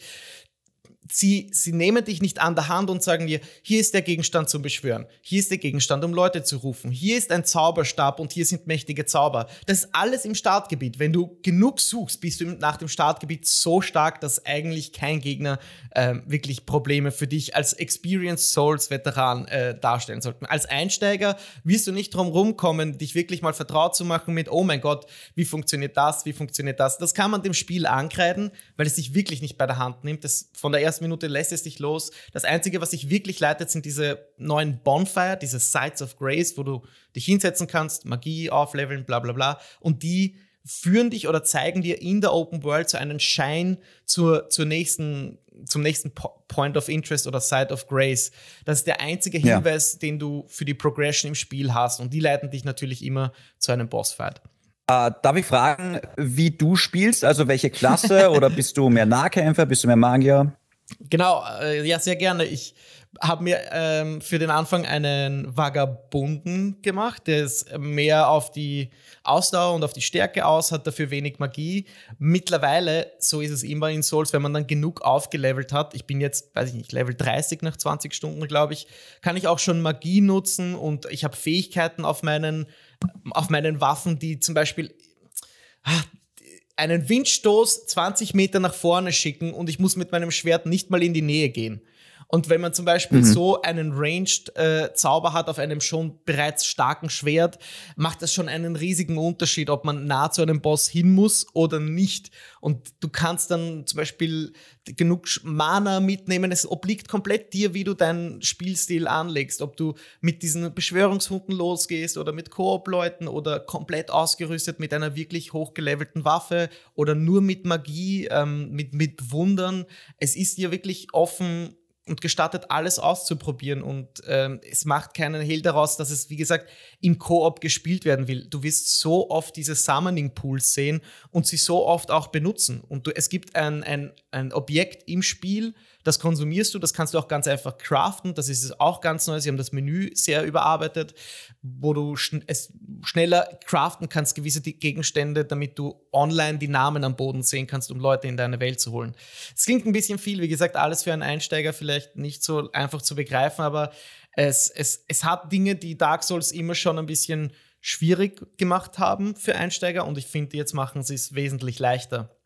sie, sie nehmen dich nicht an der Hand und sagen dir, hier ist der Gegenstand zum Beschwören, hier ist der Gegenstand, um Leute zu rufen, hier ist ein Zauberstab und hier sind mächtige Zauber. Das ist alles im Startgebiet. Wenn du genug suchst, bist du nach dem Startgebiet so stark, dass eigentlich kein Gegner äh, wirklich Probleme für dich als Experienced Souls Veteran äh, darstellen sollte. Als Einsteiger wirst du nicht drum rumkommen, dich wirklich mal vertraut zu machen mit, oh mein Gott, wie funktioniert das, wie funktioniert das. Das kann man dem Spiel ankreiden, weil es sich wirklich nicht bei der Hand nimmt. Das von der ersten ersten Minute lässt es dich los. Das Einzige, was sich wirklich leitet, sind diese neuen Bonfire, diese Sites of Grace, wo du dich hinsetzen kannst, Magie aufleveln, bla bla bla. Und die führen dich oder zeigen dir in der Open World so einen Schein zur, zur nächsten, zum nächsten Point of Interest oder Site of Grace. Das ist der einzige Hinweis, ja. den du für die Progression im Spiel hast. Und die leiten dich natürlich immer zu einem Bossfight. Äh, darf ich fragen, wie du spielst? Also welche Klasse? oder bist du mehr Nahkämpfer? Bist du mehr Magier? Genau, äh, ja, sehr gerne. Ich habe mir ähm, für den Anfang einen Vagabunden gemacht, der ist mehr auf die Ausdauer und auf die Stärke aus, hat dafür wenig Magie. Mittlerweile, so ist es immer in Souls, wenn man dann genug aufgelevelt hat, ich bin jetzt, weiß ich nicht, Level 30 nach 20 Stunden, glaube ich, kann ich auch schon Magie nutzen und ich habe Fähigkeiten auf meinen, auf meinen Waffen, die zum Beispiel ah, einen Windstoß 20 Meter nach vorne schicken und ich muss mit meinem Schwert nicht mal in die Nähe gehen. Und wenn man zum Beispiel mhm. so einen Ranged äh, Zauber hat auf einem schon bereits starken Schwert, macht das schon einen riesigen Unterschied, ob man nah zu einem Boss hin muss oder nicht. Und du kannst dann zum Beispiel genug Mana mitnehmen. Es obliegt komplett dir, wie du deinen Spielstil anlegst. Ob du mit diesen Beschwörungshunden losgehst oder mit Koop-Leuten oder komplett ausgerüstet mit einer wirklich hochgelevelten Waffe oder nur mit Magie, ähm, mit, mit Wundern. Es ist dir wirklich offen und gestattet, alles auszuprobieren. Und ähm, es macht keinen Hehl daraus, dass es, wie gesagt, im Koop gespielt werden will. Du wirst so oft diese Summoning Pools sehen und sie so oft auch benutzen. Und du, es gibt ein, ein, ein Objekt im Spiel, das konsumierst du, das kannst du auch ganz einfach craften. Das ist auch ganz neu. Sie haben das Menü sehr überarbeitet, wo du schn es schneller craften kannst, gewisse Gegenstände, damit du online die Namen am Boden sehen kannst, um Leute in deine Welt zu holen. Es klingt ein bisschen viel, wie gesagt, alles für einen Einsteiger vielleicht nicht so einfach zu begreifen, aber es, es, es hat Dinge, die Dark Souls immer schon ein bisschen schwierig gemacht haben für Einsteiger und ich finde, jetzt machen sie es wesentlich leichter.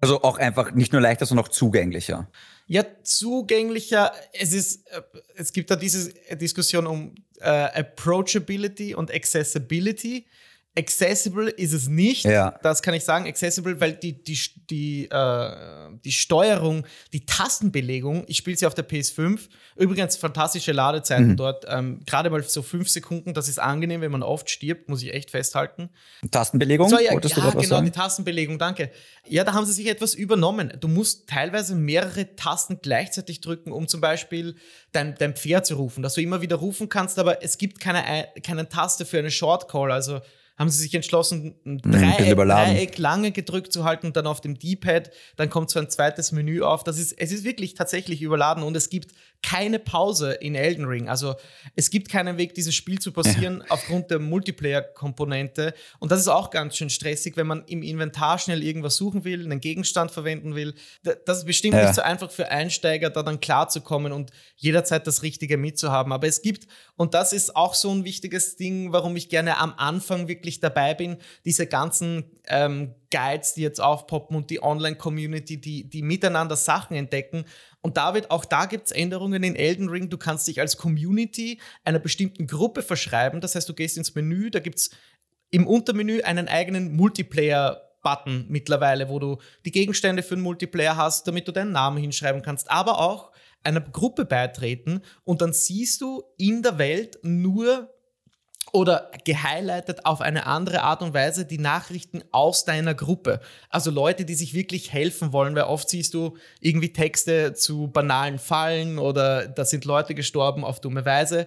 Also auch einfach nicht nur leichter, sondern auch zugänglicher. Ja, zugänglicher. Es ist, äh, es gibt da diese Diskussion um äh, Approachability und Accessibility. Accessible ist es nicht, ja. das kann ich sagen. Accessible, weil die, die, die, äh, die Steuerung, die Tastenbelegung, ich spiele sie auf der PS5. Übrigens fantastische Ladezeiten mhm. dort. Ähm, Gerade mal so fünf Sekunden, das ist angenehm, wenn man oft stirbt, muss ich echt festhalten. Tastenbelegung? So, ja, ja genau, sagen? die Tastenbelegung, danke. Ja, da haben sie sich etwas übernommen. Du musst teilweise mehrere Tasten gleichzeitig drücken, um zum Beispiel dein, dein Pferd zu rufen, dass du immer wieder rufen kannst, aber es gibt keine, keine Taste für eine Shortcall. Also haben sie sich entschlossen, ein Dreieck, Dreieck, lange gedrückt zu halten und dann auf dem D-Pad, dann kommt so ein zweites Menü auf. Das ist, es ist wirklich tatsächlich überladen und es gibt keine Pause in Elden Ring. Also es gibt keinen Weg, dieses Spiel zu passieren ja. aufgrund der Multiplayer-Komponente. Und das ist auch ganz schön stressig, wenn man im Inventar schnell irgendwas suchen will, einen Gegenstand verwenden will. Das ist bestimmt ja. nicht so einfach für Einsteiger, da dann klarzukommen und jederzeit das Richtige mitzuhaben. Aber es gibt, und das ist auch so ein wichtiges Ding, warum ich gerne am Anfang wirklich dabei bin, diese ganzen ähm, Guides, die jetzt aufpoppen und die Online-Community, die, die miteinander Sachen entdecken. Und da wird, auch da gibt es Änderungen in Elden Ring. Du kannst dich als Community einer bestimmten Gruppe verschreiben. Das heißt, du gehst ins Menü, da gibt es im Untermenü einen eigenen Multiplayer- Button mittlerweile, wo du die Gegenstände für den Multiplayer hast, damit du deinen Namen hinschreiben kannst, aber auch einer Gruppe beitreten und dann siehst du in der Welt nur oder gehighlightet auf eine andere Art und Weise die Nachrichten aus deiner Gruppe. Also Leute, die sich wirklich helfen wollen, weil oft siehst du irgendwie Texte zu banalen Fallen oder da sind Leute gestorben auf dumme Weise.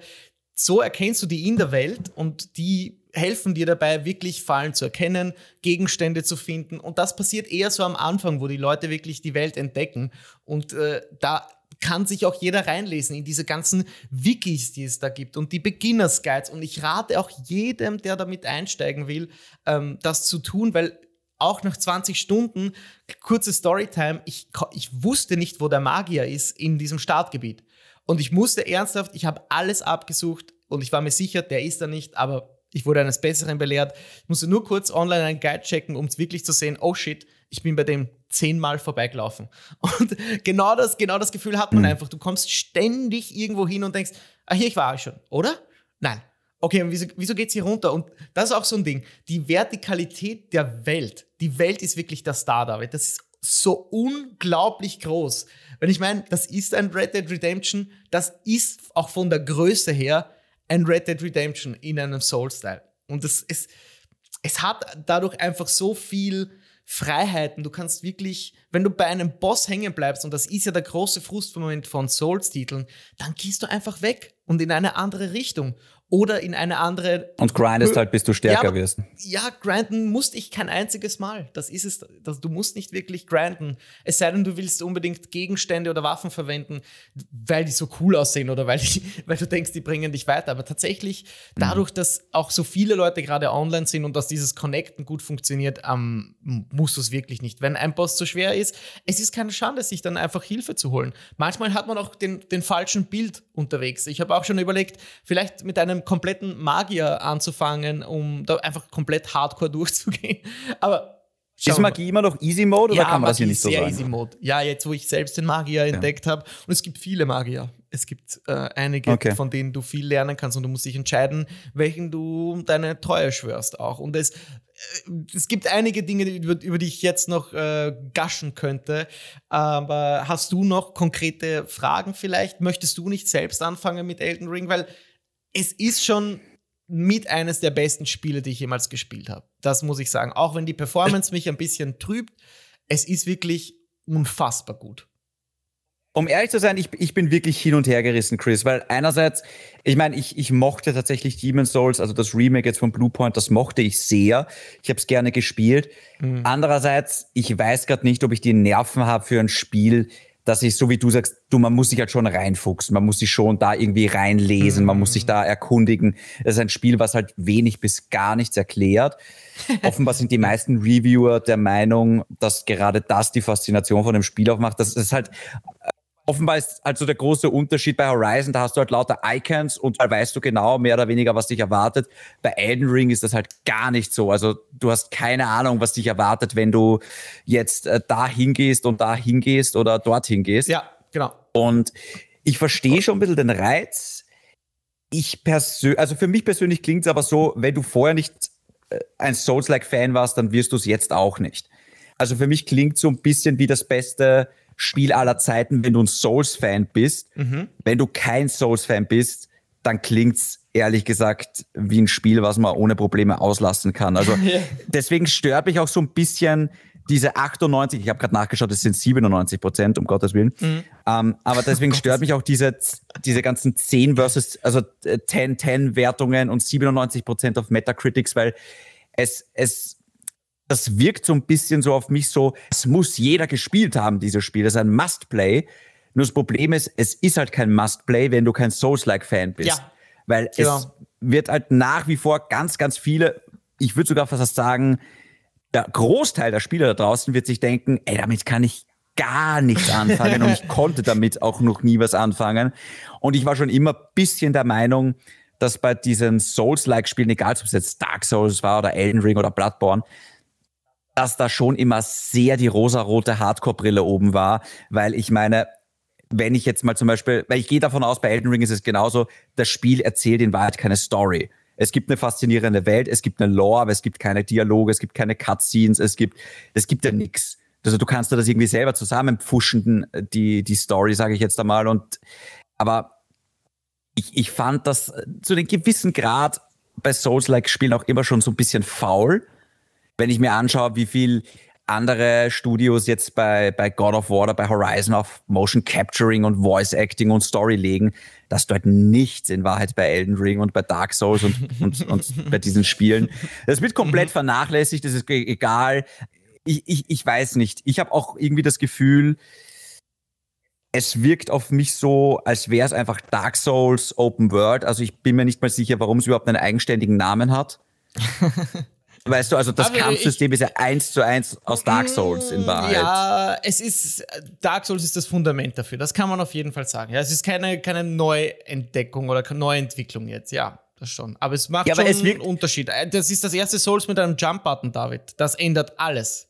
So erkennst du die in der Welt und die helfen dir dabei, wirklich Fallen zu erkennen, Gegenstände zu finden. Und das passiert eher so am Anfang, wo die Leute wirklich die Welt entdecken. Und äh, da kann sich auch jeder reinlesen in diese ganzen Wikis, die es da gibt und die Beginners Guides. Und ich rate auch jedem, der damit einsteigen will, ähm, das zu tun, weil auch nach 20 Stunden, kurze Storytime, ich, ich wusste nicht, wo der Magier ist in diesem Startgebiet. Und ich musste ernsthaft, ich habe alles abgesucht und ich war mir sicher, der ist da nicht, aber ich wurde eines Besseren belehrt. Ich musste nur kurz online einen Guide checken, um es wirklich zu sehen, oh shit, ich bin bei dem zehnmal vorbeigelaufen. [LAUGHS] Und genau das, genau das Gefühl hat man mhm. einfach. Du kommst ständig irgendwo hin und denkst, ah, hier, ich war schon, oder? Nein. Okay, und wieso, wieso geht es hier runter? Und das ist auch so ein Ding. Die Vertikalität der Welt, die Welt ist wirklich der Star, David. Das ist so unglaublich groß. Wenn ich meine, das ist ein Red Dead Redemption, das ist auch von der Größe her ein Red Dead Redemption in einem Soul-Style. Und es, es, es hat dadurch einfach so viel Freiheiten. Du kannst wirklich, wenn du bei einem Boss hängen bleibst, und das ist ja der große Frustmoment von Souls-Titeln, dann gehst du einfach weg und in eine andere Richtung oder in eine andere. Und grindest halt, bis du stärker ja, wirst. Ja, grinden musste ich kein einziges Mal. Das ist es. Das, du musst nicht wirklich grinden. Es sei denn, du willst unbedingt Gegenstände oder Waffen verwenden, weil die so cool aussehen oder weil, die, [LAUGHS] weil du denkst, die bringen dich weiter. Aber tatsächlich, mhm. dadurch, dass auch so viele Leute gerade online sind und dass dieses Connecten gut funktioniert, ähm, musst du es wirklich nicht. Wenn ein Boss zu schwer ist, es ist keine Schande, sich dann einfach Hilfe zu holen. Manchmal hat man auch den, den falschen Bild unterwegs. Ich habe auch schon überlegt, vielleicht mit einem kompletten Magier anzufangen, um da einfach komplett hardcore [LAUGHS] durchzugehen. Aber ist Magie immer noch Easy Mode oder ja, kann man Magie das hier nicht so sehr sagen? Easy Mode. Ja, jetzt wo ich selbst den Magier ja. entdeckt habe und es gibt viele Magier. Es gibt äh, einige, okay. von denen du viel lernen kannst und du musst dich entscheiden, welchen du deine Treue schwörst auch. Und es, äh, es gibt einige Dinge, über, über die ich jetzt noch äh, gaschen könnte. Aber hast du noch konkrete Fragen vielleicht? Möchtest du nicht selbst anfangen mit Elden Ring? Weil es ist schon mit eines der besten Spiele, die ich jemals gespielt habe. Das muss ich sagen. Auch wenn die Performance mich ein bisschen trübt, es ist wirklich unfassbar gut. Um ehrlich zu sein, ich, ich bin wirklich hin und her gerissen, Chris, weil einerseits, ich meine, ich, ich mochte tatsächlich Demon's Souls, also das Remake jetzt von Bluepoint, das mochte ich sehr. Ich habe es gerne gespielt. Mhm. Andererseits, ich weiß gerade nicht, ob ich die Nerven habe für ein Spiel, dass ich, so wie du sagst, du, man muss sich halt schon reinfuchsen, man muss sich schon da irgendwie reinlesen, mhm. man muss sich da erkundigen. Das ist ein Spiel, was halt wenig bis gar nichts erklärt. [LAUGHS] Offenbar sind die meisten Reviewer der Meinung, dass gerade das die Faszination von dem Spiel aufmacht. Das ist halt offenbar ist also der große Unterschied bei Horizon, da hast du halt lauter Icons und da weißt du genau mehr oder weniger, was dich erwartet. Bei Elden Ring ist das halt gar nicht so. Also du hast keine Ahnung, was dich erwartet, wenn du jetzt äh, da hingehst und da hingehst oder dorthin gehst. Ja, genau. Und ich verstehe schon ein bisschen den Reiz. Ich persönlich, also für mich persönlich klingt es aber so, wenn du vorher nicht äh, ein Souls-like-Fan warst, dann wirst du es jetzt auch nicht. Also für mich klingt so ein bisschen wie das beste Spiel aller Zeiten, wenn du ein Souls-Fan bist. Mhm. Wenn du kein Souls-Fan bist, dann klingt's ehrlich gesagt wie ein Spiel, was man ohne Probleme auslassen kann. Also [LAUGHS] deswegen stört mich auch so ein bisschen diese 98, ich habe gerade nachgeschaut, es sind 97 Prozent, um Gottes Willen. Mhm. Ähm, aber deswegen [LAUGHS] stört mich auch diese, diese ganzen 10 versus, also 10-10-Wertungen äh, und 97 Prozent auf Metacritics, weil es, es das wirkt so ein bisschen so auf mich so, es muss jeder gespielt haben, dieses Spiel. Das ist ein Must-Play. Nur das Problem ist, es ist halt kein Must-Play, wenn du kein Souls-like-Fan bist. Ja. Weil genau. es wird halt nach wie vor ganz, ganz viele, ich würde sogar fast sagen, der Großteil der Spieler da draußen wird sich denken, ey, damit kann ich gar nichts anfangen und ich [LAUGHS] konnte damit auch noch nie was anfangen. Und ich war schon immer bisschen der Meinung, dass bei diesen Souls-like-Spielen, egal ob es jetzt Dark Souls war oder Elden Ring oder Bloodborne, dass da schon immer sehr die rosarote Hardcore-Brille oben war, weil ich meine, wenn ich jetzt mal zum Beispiel, weil ich gehe davon aus, bei Elden Ring ist es genauso, das Spiel erzählt in Wahrheit keine Story. Es gibt eine faszinierende Welt, es gibt eine Lore, aber es gibt keine Dialoge, es gibt keine Cutscenes, es gibt, es gibt ja nichts. Also du kannst da das irgendwie selber zusammenpfuschen, die, die Story, sage ich jetzt einmal. Und aber ich, ich fand das zu einem gewissen Grad bei Souls-like-Spielen auch immer schon so ein bisschen faul. Wenn ich mir anschaue, wie viel andere Studios jetzt bei, bei God of War oder bei Horizon auf Motion Capturing und Voice Acting und Story legen, dass dort nichts in Wahrheit bei Elden Ring und bei Dark Souls und, und, und bei diesen Spielen. Das wird komplett mhm. vernachlässigt, das ist egal. Ich, ich, ich weiß nicht. Ich habe auch irgendwie das Gefühl, es wirkt auf mich so, als wäre es einfach Dark Souls Open World. Also ich bin mir nicht mal sicher, warum es überhaupt einen eigenständigen Namen hat. [LAUGHS] Weißt du, also das Aber Kampfsystem ist ja eins zu eins aus Dark mm, Souls in Wahrheit. Ja, es ist, Dark Souls ist das Fundament dafür. Das kann man auf jeden Fall sagen. Ja, es ist keine, keine Neuentdeckung oder Neuentwicklung jetzt, ja. Das schon. Aber es macht ja, schon es einen Unterschied. Äh, das ist das erste Souls mit einem Jump-Button, David. Das ändert alles.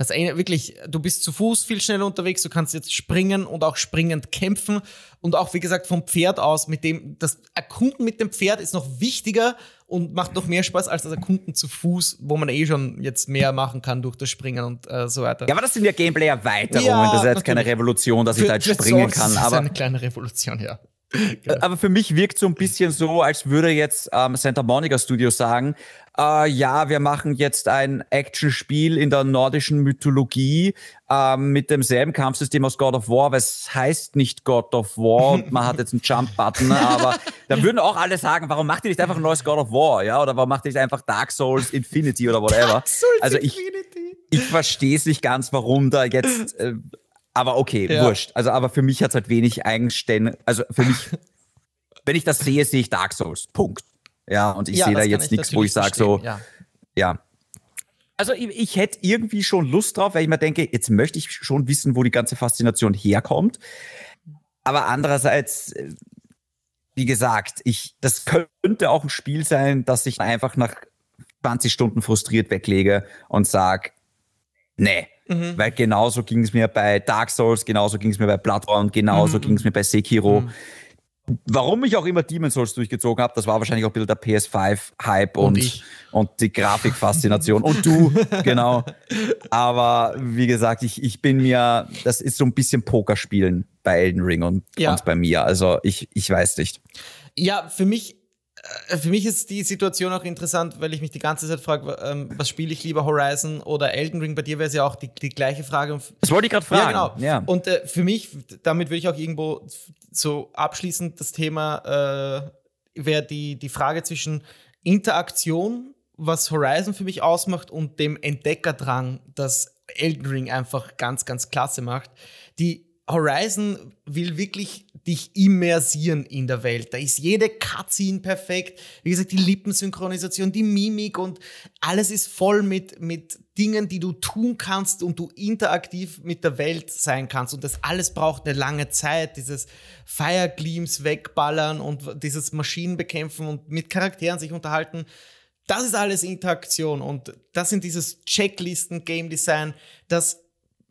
Das wirklich, du bist zu Fuß viel schneller unterwegs, du kannst jetzt springen und auch springend kämpfen und auch, wie gesagt, vom Pferd aus, mit dem, das Erkunden mit dem Pferd ist noch wichtiger und macht noch mehr Spaß als das Erkunden zu Fuß, wo man eh schon jetzt mehr machen kann durch das Springen und äh, so weiter. Ja, aber das sind ja Gameplay-Erweiterungen, ja, das ist jetzt keine Revolution, dass ich da jetzt springen kann. Das ist eine kleine Revolution, ja. Genau. Aber für mich wirkt so ein bisschen so, als würde jetzt ähm, Santa Monica Studios sagen, äh, ja, wir machen jetzt ein Actionspiel in der nordischen Mythologie ähm, mit demselben Kampfsystem aus God of War, weil es heißt nicht God of War und man hat jetzt einen Jump-Button, aber da würden auch alle sagen, warum macht ihr nicht einfach ein neues God of War, ja, oder warum macht ihr nicht einfach Dark Souls Infinity oder whatever. Dark Souls also ich, Infinity. ich verstehe es nicht ganz, warum da jetzt äh, aber okay, ja. wurscht. Also, aber für mich hat es halt wenig Eigenstände. Also für mich, [LAUGHS] wenn ich das sehe, sehe ich Dark Souls. Punkt. Ja, und ich ja, sehe da jetzt nichts, wo ich sage so, ja. ja. Also ich, ich, hätte irgendwie schon Lust drauf, weil ich mir denke, jetzt möchte ich schon wissen, wo die ganze Faszination herkommt. Aber andererseits, äh, wie gesagt, ich, das könnte auch ein Spiel sein, dass ich einfach nach 20 Stunden frustriert weglege und sage, nee, Mhm. Weil genauso ging es mir bei Dark Souls, genauso ging es mir bei Bloodborne, genauso mhm. ging es mir bei Sekiro. Mhm. Warum ich auch immer Demon's Souls durchgezogen habe, das war wahrscheinlich auch ein bisschen der PS5-Hype und, und, und, die Grafikfaszination. und du, [LAUGHS] genau. Aber wie gesagt, ich, ich bin mir, das ist so ein bisschen Pokerspielen bei Elden Ring und, ja. und bei mir. Also ich, ich weiß nicht. Ja, für mich für mich ist die Situation auch interessant, weil ich mich die ganze Zeit frage, ähm, was spiele ich lieber, Horizon oder Elden Ring? Bei dir wäre es ja auch die, die gleiche Frage. Das wollte ich gerade fragen. Ja, genau. Ja. Und äh, für mich, damit würde ich auch irgendwo so abschließend das Thema, äh, wäre die, die Frage zwischen Interaktion, was Horizon für mich ausmacht, und dem Entdeckerdrang, das Elden Ring einfach ganz, ganz klasse macht. Die Horizon will wirklich dich immersieren in der Welt. Da ist jede Cutscene perfekt. Wie gesagt, die Lippensynchronisation, die Mimik und alles ist voll mit, mit Dingen, die du tun kannst und du interaktiv mit der Welt sein kannst. Und das alles braucht eine lange Zeit. Dieses Fire Gleams wegballern und dieses Maschinenbekämpfen und mit Charakteren sich unterhalten. Das ist alles Interaktion und das sind dieses Checklisten, Game Design, das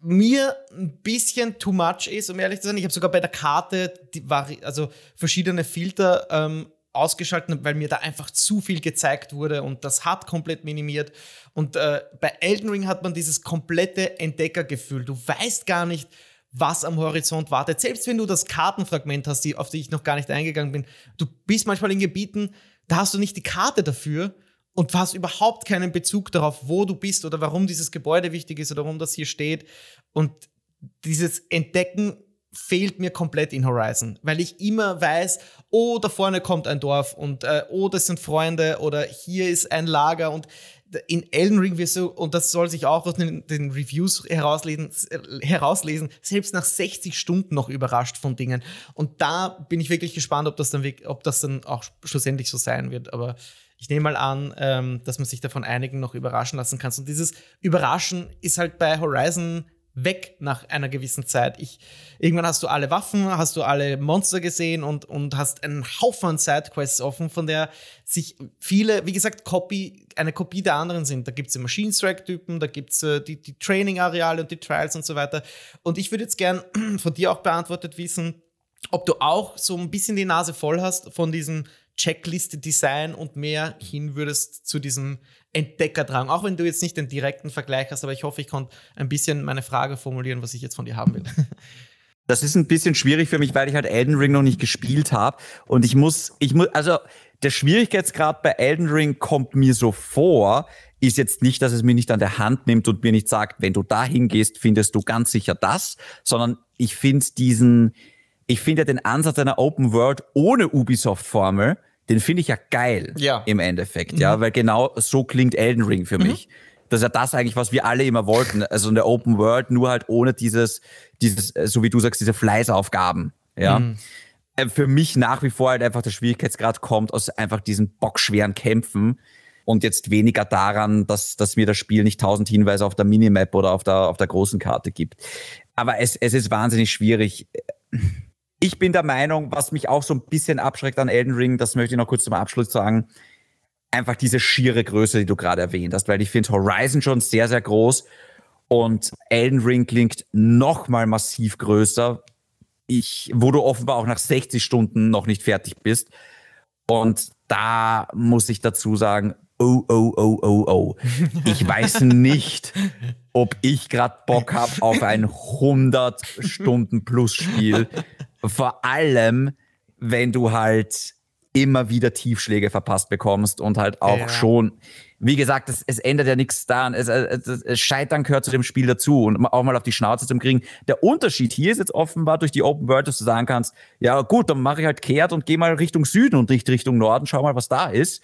mir ein bisschen too much ist, um ehrlich zu sein. Ich habe sogar bei der Karte die, also verschiedene Filter ähm, ausgeschaltet, weil mir da einfach zu viel gezeigt wurde und das hat komplett minimiert. Und äh, bei Elden Ring hat man dieses komplette Entdeckergefühl. Du weißt gar nicht, was am Horizont wartet. Selbst wenn du das Kartenfragment hast, die, auf die ich noch gar nicht eingegangen bin, du bist manchmal in Gebieten, da hast du nicht die Karte dafür und du hast überhaupt keinen Bezug darauf, wo du bist oder warum dieses Gebäude wichtig ist oder warum das hier steht. Und dieses Entdecken fehlt mir komplett in Horizon, weil ich immer weiß, oh, da vorne kommt ein Dorf und äh, oh, das sind Freunde oder hier ist ein Lager und in Elden Ring wirst du, und das soll sich auch aus den, den Reviews herauslesen, herauslesen, selbst nach 60 Stunden noch überrascht von Dingen. Und da bin ich wirklich gespannt, ob das dann, ob das dann auch schlussendlich so sein wird. Aber ich nehme mal an, ähm, dass man sich davon einigen noch überraschen lassen kann. Und dieses Überraschen ist halt bei Horizon weg nach einer gewissen Zeit. Ich, irgendwann hast du alle Waffen, hast du alle Monster gesehen und, und hast einen Haufen Sidequests offen, von der sich viele, wie gesagt, Copy, eine Kopie der anderen sind. Da gibt es den Machine Strike-Typen, da gibt es äh, die, die Training-Areale und die Trials und so weiter. Und ich würde jetzt gern [CLEARS THROAT] von dir auch beantwortet wissen, ob du auch so ein bisschen die Nase voll hast von diesem Checkliste-Design und mehr hin würdest zu diesem Entdeckerdrang. Auch wenn du jetzt nicht den direkten Vergleich hast, aber ich hoffe, ich konnte ein bisschen meine Frage formulieren, was ich jetzt von dir haben will. [LAUGHS] Das ist ein bisschen schwierig für mich, weil ich halt Elden Ring noch nicht gespielt habe. Und ich muss, ich muss, also der Schwierigkeitsgrad bei Elden Ring kommt mir so vor, ist jetzt nicht, dass es mir nicht an der Hand nimmt und mir nicht sagt, wenn du da hingehst, findest du ganz sicher das, sondern ich finde diesen, ich finde den Ansatz einer Open World ohne Ubisoft-Formel, den finde ich ja geil ja. im Endeffekt, mhm. ja, weil genau so klingt Elden Ring für mhm. mich. Das ist ja das eigentlich, was wir alle immer wollten. Also eine Open World, nur halt ohne dieses, dieses, so wie du sagst, diese Fleißaufgaben, ja. Mhm. Äh, für mich nach wie vor halt einfach der Schwierigkeitsgrad kommt aus einfach diesen bockschweren Kämpfen und jetzt weniger daran, dass, dass mir das Spiel nicht tausend Hinweise auf der Minimap oder auf der, auf der großen Karte gibt. Aber es, es ist wahnsinnig schwierig. Ich bin der Meinung, was mich auch so ein bisschen abschreckt an Elden Ring, das möchte ich noch kurz zum Abschluss sagen, einfach diese schiere Größe, die du gerade erwähnt hast, weil ich finde Horizon schon sehr, sehr groß und Elden Ring klingt noch mal massiv größer, ich, wo du offenbar auch nach 60 Stunden noch nicht fertig bist. Und da muss ich dazu sagen, oh, oh, oh, oh, oh. Ich weiß [LAUGHS] nicht, ob ich gerade Bock habe auf ein 100 Stunden Plus Spiel. Vor allem, wenn du halt immer wieder Tiefschläge verpasst bekommst und halt auch ja. schon, wie gesagt, es, es ändert ja nichts daran. Es, es, es, Scheitern gehört zu dem Spiel dazu und auch mal auf die Schnauze zu kriegen. Der Unterschied hier ist jetzt offenbar durch die Open World, dass du sagen kannst, ja gut, dann mache ich halt kehrt und gehe mal Richtung Süden und nicht Richtung Norden, schau mal, was da ist.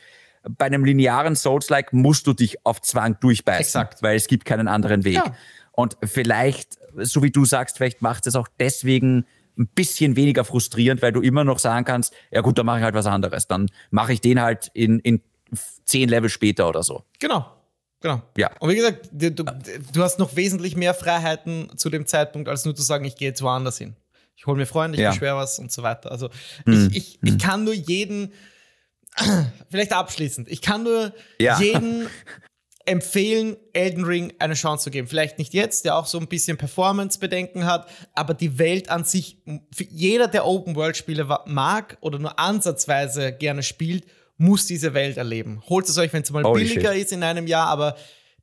Bei einem linearen Souls-like musst du dich auf Zwang durchbeißen, Exakt. weil es gibt keinen anderen Weg. Ja. Und vielleicht, so wie du sagst, vielleicht macht es auch deswegen ein bisschen weniger frustrierend, weil du immer noch sagen kannst, ja gut, dann mache ich halt was anderes. Dann mache ich den halt in, in zehn Level später oder so. Genau. Genau. Ja. Und wie gesagt, du, du hast noch wesentlich mehr Freiheiten zu dem Zeitpunkt, als nur zu sagen, ich gehe jetzt woanders hin. Ich hole mir Freunde, ich ja. beschwere was und so weiter. Also hm. ich, ich, ich hm. kann nur jeden, [CLEARS THROAT] vielleicht abschließend, ich kann nur ja. jeden [LAUGHS] empfehlen, Elden Ring eine Chance zu geben. Vielleicht nicht jetzt, der auch so ein bisschen Performance-Bedenken hat, aber die Welt an sich, jeder, der Open-World-Spiele mag oder nur ansatzweise gerne spielt, muss diese Welt erleben. Holt es euch, wenn es mal Holy billiger shit. ist in einem Jahr, aber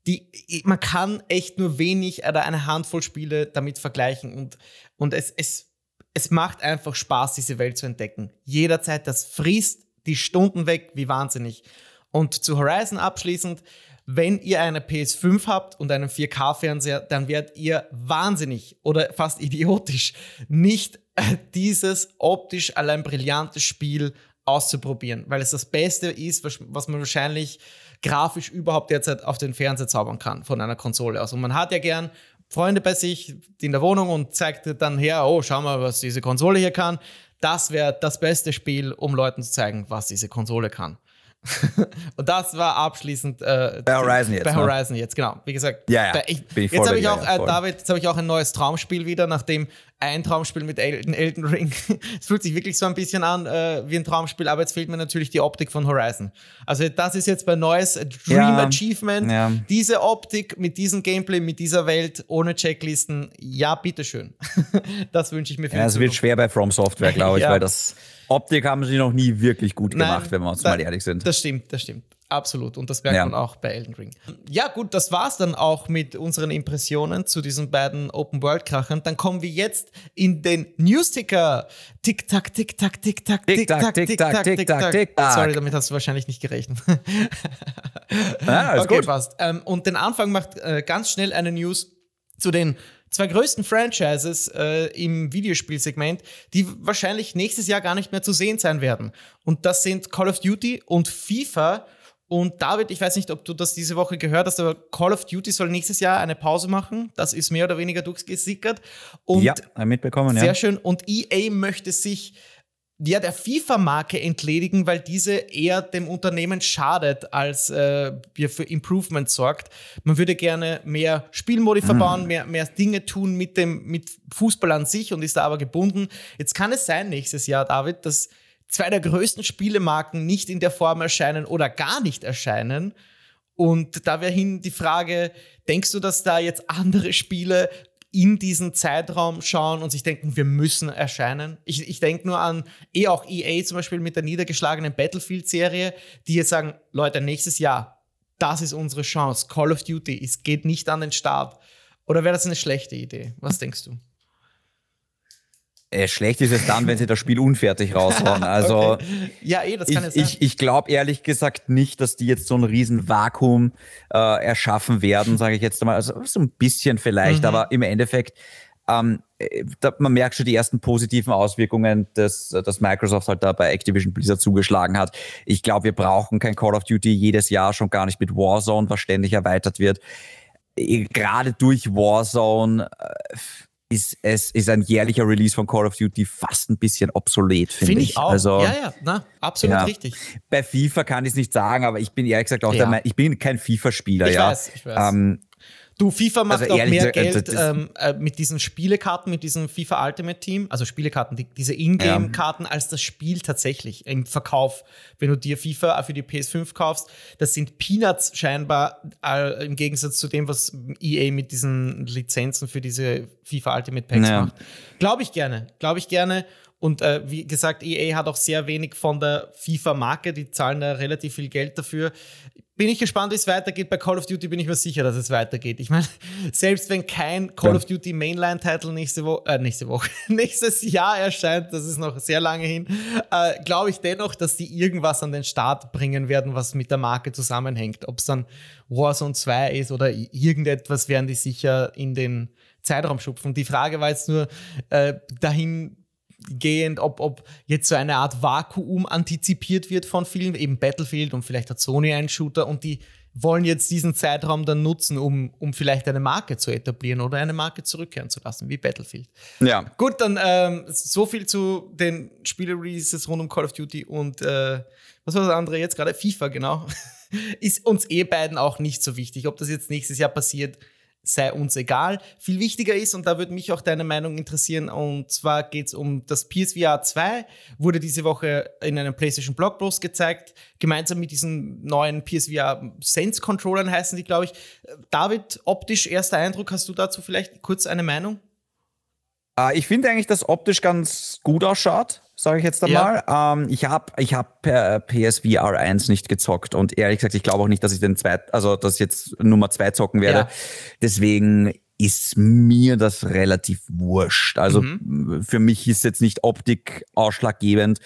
die, man kann echt nur wenig oder eine Handvoll Spiele damit vergleichen und, und es, es, es macht einfach Spaß, diese Welt zu entdecken. Jederzeit, das frisst die Stunden weg, wie wahnsinnig. Und zu Horizon abschließend, wenn ihr eine PS5 habt und einen 4K-Fernseher, dann werdet ihr wahnsinnig oder fast idiotisch nicht äh, dieses optisch allein brillante Spiel auszuprobieren, weil es das Beste ist, was man wahrscheinlich grafisch überhaupt derzeit auf den Fernseher zaubern kann von einer Konsole aus. Und man hat ja gern Freunde bei sich in der Wohnung und zeigt dann her, oh, schau mal, was diese Konsole hier kann. Das wäre das beste Spiel, um Leuten zu zeigen, was diese Konsole kann. [LAUGHS] und das war abschließend äh, bei Horizon jetzt. Bei ne? Horizon ne? jetzt, genau. Wie gesagt, ja, ja. Bei, ich, jetzt habe ich auch, äh, David, jetzt habe ich auch ein neues Traumspiel wieder, nachdem ein Traumspiel mit Elden, Elden Ring. [LAUGHS] es fühlt sich wirklich so ein bisschen an äh, wie ein Traumspiel, aber jetzt fehlt mir natürlich die Optik von Horizon. Also das ist jetzt bei neues Dream ja, Achievement. Ja. Diese Optik mit diesem Gameplay, mit dieser Welt ohne Checklisten, ja, bitteschön. [LAUGHS] das wünsche ich mir für Ja, es wird schwer bei From Software, [LAUGHS] glaube ich, weil das Optik haben sie noch nie wirklich gut gemacht, Nein, wenn wir uns da, mal ehrlich sind. Das stimmt, das stimmt. Absolut. Und das merkt ja. man auch bei Elden Ring. Ja, gut, das war's dann auch mit unseren Impressionen zu diesen beiden Open-World-Krachern. Dann kommen wir jetzt in den News-Ticker. Tick-Tack, Tick-Tack, Tick-Tack, Tick-Tack, Tick-Tack, Tick-Tack, Tick-Tack. Sorry, damit hast du wahrscheinlich nicht gerechnet. [LAUGHS] ah, okay, gut. passt. Ähm, und den Anfang macht äh, ganz schnell eine News zu den zwei größten Franchises äh, im Videospielsegment, die wahrscheinlich nächstes Jahr gar nicht mehr zu sehen sein werden. Und das sind Call of Duty und FIFA. Und David, ich weiß nicht, ob du das diese Woche gehört hast, aber Call of Duty soll nächstes Jahr eine Pause machen. Das ist mehr oder weniger durchgesickert. Und ja, mitbekommen, ja. Sehr schön. Und EA möchte sich ja, der FIFA-Marke entledigen, weil diese eher dem Unternehmen schadet, als äh, für Improvement sorgt. Man würde gerne mehr Spielmodi mhm. verbauen, mehr, mehr Dinge tun mit dem mit Fußball an sich und ist da aber gebunden. Jetzt kann es sein nächstes Jahr, David, dass zwei der größten Spielemarken nicht in der Form erscheinen oder gar nicht erscheinen. Und da wäre hin die Frage, denkst du, dass da jetzt andere Spiele in diesen Zeitraum schauen und sich denken, wir müssen erscheinen. Ich, ich denke nur an eh auch EA zum Beispiel mit der niedergeschlagenen Battlefield-Serie, die jetzt sagen, Leute, nächstes Jahr, das ist unsere Chance. Call of Duty, es geht nicht an den Start. Oder wäre das eine schlechte Idee? Was denkst du? Äh, schlecht ist es dann, wenn sie das Spiel unfertig raushauen. Also [LAUGHS] okay. ja, eh, das kann ich, ich, ich glaube ehrlich gesagt nicht, dass die jetzt so ein riesen Vakuum äh, erschaffen werden, sage ich jetzt mal. Also so ein bisschen vielleicht, mhm. aber im Endeffekt, ähm, äh, da, man merkt schon die ersten positiven Auswirkungen, dass, dass Microsoft halt da bei Activision Blizzard zugeschlagen hat. Ich glaube, wir brauchen kein Call of Duty jedes Jahr, schon gar nicht mit Warzone, was ständig erweitert wird. Äh, gerade durch Warzone äh, ist es ist ein jährlicher Release von Call of Duty fast ein bisschen obsolet, finde find ich. ich. auch. Also, ja, ja, na, absolut ja. richtig. Bei FIFA kann ich es nicht sagen, aber ich bin ehrlich gesagt auch ja. der Meinung, ich bin kein FIFA-Spieler. Ich ja. weiß, ich weiß. Ähm, Du, FIFA macht also auch mehr Geld ähm, äh, mit diesen Spielekarten, mit diesem FIFA Ultimate Team, also Spielekarten, die, diese Ingame-Karten, ja. als das Spiel tatsächlich im Verkauf. Wenn du dir FIFA für die PS5 kaufst, das sind Peanuts scheinbar äh, im Gegensatz zu dem, was EA mit diesen Lizenzen für diese FIFA Ultimate Packs ja. macht. Glaube ich gerne, glaube ich gerne. Und äh, wie gesagt, EA hat auch sehr wenig von der FIFA-Marke, die zahlen da relativ viel Geld dafür bin ich gespannt, wie es weitergeht. Bei Call of Duty bin ich mir sicher, dass es weitergeht. Ich meine, [LAUGHS] selbst wenn kein Call ja. of Duty Mainline-Title nächste Woche, äh, nächste Woche, [LAUGHS] nächstes Jahr erscheint, das ist noch sehr lange hin, äh, glaube ich dennoch, dass die irgendwas an den Start bringen werden, was mit der Marke zusammenhängt. Ob es dann Warzone 2 ist oder irgendetwas, werden die sicher in den Zeitraum schupfen. Die Frage war jetzt nur äh, dahin gehend, ob, ob jetzt so eine Art Vakuum antizipiert wird von vielen, eben Battlefield und vielleicht hat Sony einen Shooter und die wollen jetzt diesen Zeitraum dann nutzen, um, um vielleicht eine Marke zu etablieren oder eine Marke zurückkehren zu lassen, wie Battlefield. Ja. Gut, dann ähm, so viel zu den Spiele-Releases rund um Call of Duty und äh, was war das andere jetzt gerade? FIFA, genau. [LAUGHS] Ist uns eh beiden auch nicht so wichtig, ob das jetzt nächstes Jahr passiert sei uns egal. Viel wichtiger ist, und da würde mich auch deine Meinung interessieren, und zwar geht es um das PSVR 2, wurde diese Woche in einem PlayStation Blogpost gezeigt, gemeinsam mit diesen neuen PSVR Sense Controllern heißen die, glaube ich. David, optisch erster Eindruck, hast du dazu vielleicht kurz eine Meinung? Äh, ich finde eigentlich, dass optisch ganz gut ausschaut, sage ich jetzt einmal. Ja. Ähm, ich habe ich hab PSVR 1 nicht gezockt und ehrlich gesagt, ich glaube auch nicht, dass ich den zweit, also dass jetzt Nummer 2 zocken werde. Ja. Deswegen ist mir das relativ wurscht. Also mhm. für mich ist jetzt nicht Optik ausschlaggebend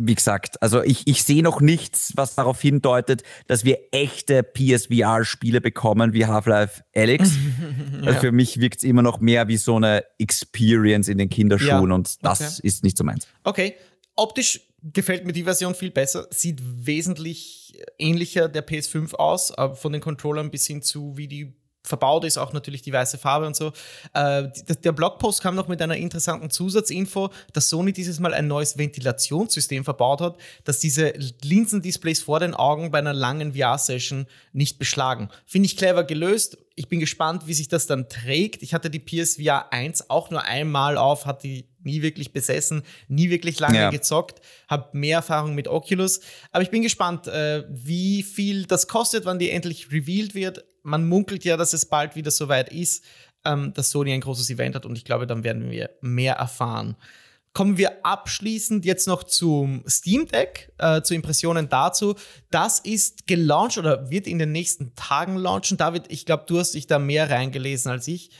wie gesagt, also ich, ich sehe noch nichts, was darauf hindeutet, dass wir echte PSVR-Spiele bekommen wie Half-Life Alex. [LAUGHS] ja. also für mich wirkt es immer noch mehr wie so eine Experience in den Kinderschuhen ja. und das okay. ist nicht so meins. Okay, optisch gefällt mir die Version viel besser, sieht wesentlich ähnlicher der PS5 aus, von den Controllern bis hin zu wie die verbaut ist, auch natürlich die weiße Farbe und so. Äh, der Blogpost kam noch mit einer interessanten Zusatzinfo, dass Sony dieses Mal ein neues Ventilationssystem verbaut hat, dass diese Linsendisplays vor den Augen bei einer langen VR-Session nicht beschlagen. Finde ich clever gelöst. Ich bin gespannt, wie sich das dann trägt. Ich hatte die PSVR 1 auch nur einmal auf, hatte die nie wirklich besessen, nie wirklich lange ja. gezockt, habe mehr Erfahrung mit Oculus. Aber ich bin gespannt, äh, wie viel das kostet, wann die endlich revealed wird man munkelt ja, dass es bald wieder soweit ist, ähm, dass Sony ein großes Event hat und ich glaube, dann werden wir mehr erfahren. Kommen wir abschließend jetzt noch zum Steam Deck, äh, zu Impressionen dazu. Das ist gelauncht oder wird in den nächsten Tagen launchen. David, ich glaube, du hast dich da mehr reingelesen als ich.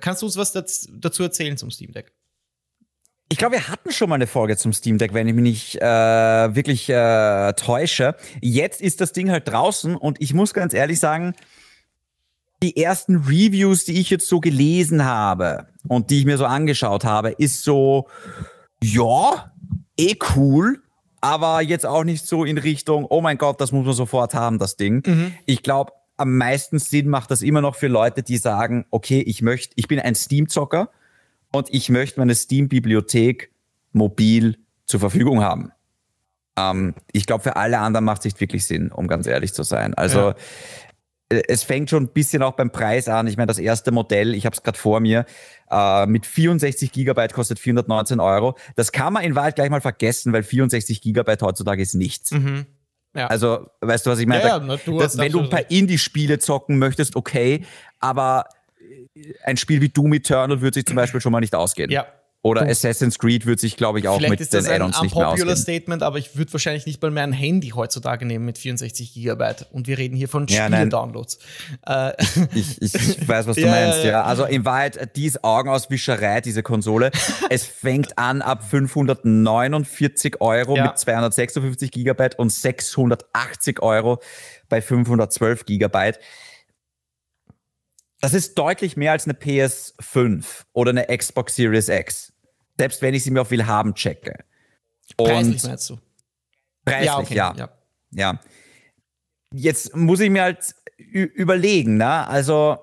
Kannst du uns was dazu erzählen zum Steam Deck? Ich glaube, wir hatten schon mal eine Folge zum Steam Deck, wenn ich mich nicht äh, wirklich äh, täusche. Jetzt ist das Ding halt draußen und ich muss ganz ehrlich sagen, die ersten Reviews, die ich jetzt so gelesen habe und die ich mir so angeschaut habe, ist so, ja, eh cool, aber jetzt auch nicht so in Richtung, oh mein Gott, das muss man sofort haben, das Ding. Mhm. Ich glaube, am meisten Sinn macht das immer noch für Leute, die sagen, okay, ich möchte, ich bin ein Steam-Zocker und ich möchte meine Steam-Bibliothek mobil zur Verfügung haben. Ähm, ich glaube, für alle anderen macht es nicht wirklich Sinn, um ganz ehrlich zu sein. Also ja. Äh, es fängt schon ein bisschen auch beim Preis an. Ich meine, das erste Modell, ich habe es gerade vor mir, äh, mit 64 Gigabyte kostet 419 Euro. Das kann man in Wahrheit gleich mal vergessen, weil 64 Gigabyte heutzutage ist nichts. Mhm. Ja. Also, weißt du, was ich meine? Ja, ja, du das, wenn du ein paar Indie-Spiele zocken möchtest, okay, aber ein Spiel wie Doom Eternal würde sich zum Beispiel schon mal nicht ausgehen. Ja. Oder oh. Assassin's Creed wird sich, glaube ich, auch Vielleicht mit den Add-ons nicht mehr ausgehen. Statement, aber ich würde wahrscheinlich nicht mal mehr ein Handy heutzutage nehmen mit 64 Gigabyte. Und wir reden hier von Spiele-Downloads. Ja, äh. ich, ich, ich, weiß, was du [LAUGHS] ja, meinst. Ja, ja. Also in Wahrheit, die ist Augenauswischerei, diese Konsole. [LAUGHS] es fängt an ab 549 Euro mit 256 Gigabyte und 680 Euro bei 512 Gigabyte. Das ist deutlich mehr als eine PS5 oder eine Xbox Series X selbst wenn ich sie mir auf Willhaben checke. Und preislich meinst du? Preislich, ja, okay. ja. ja. ja. Jetzt muss ich mir halt überlegen, ne? Also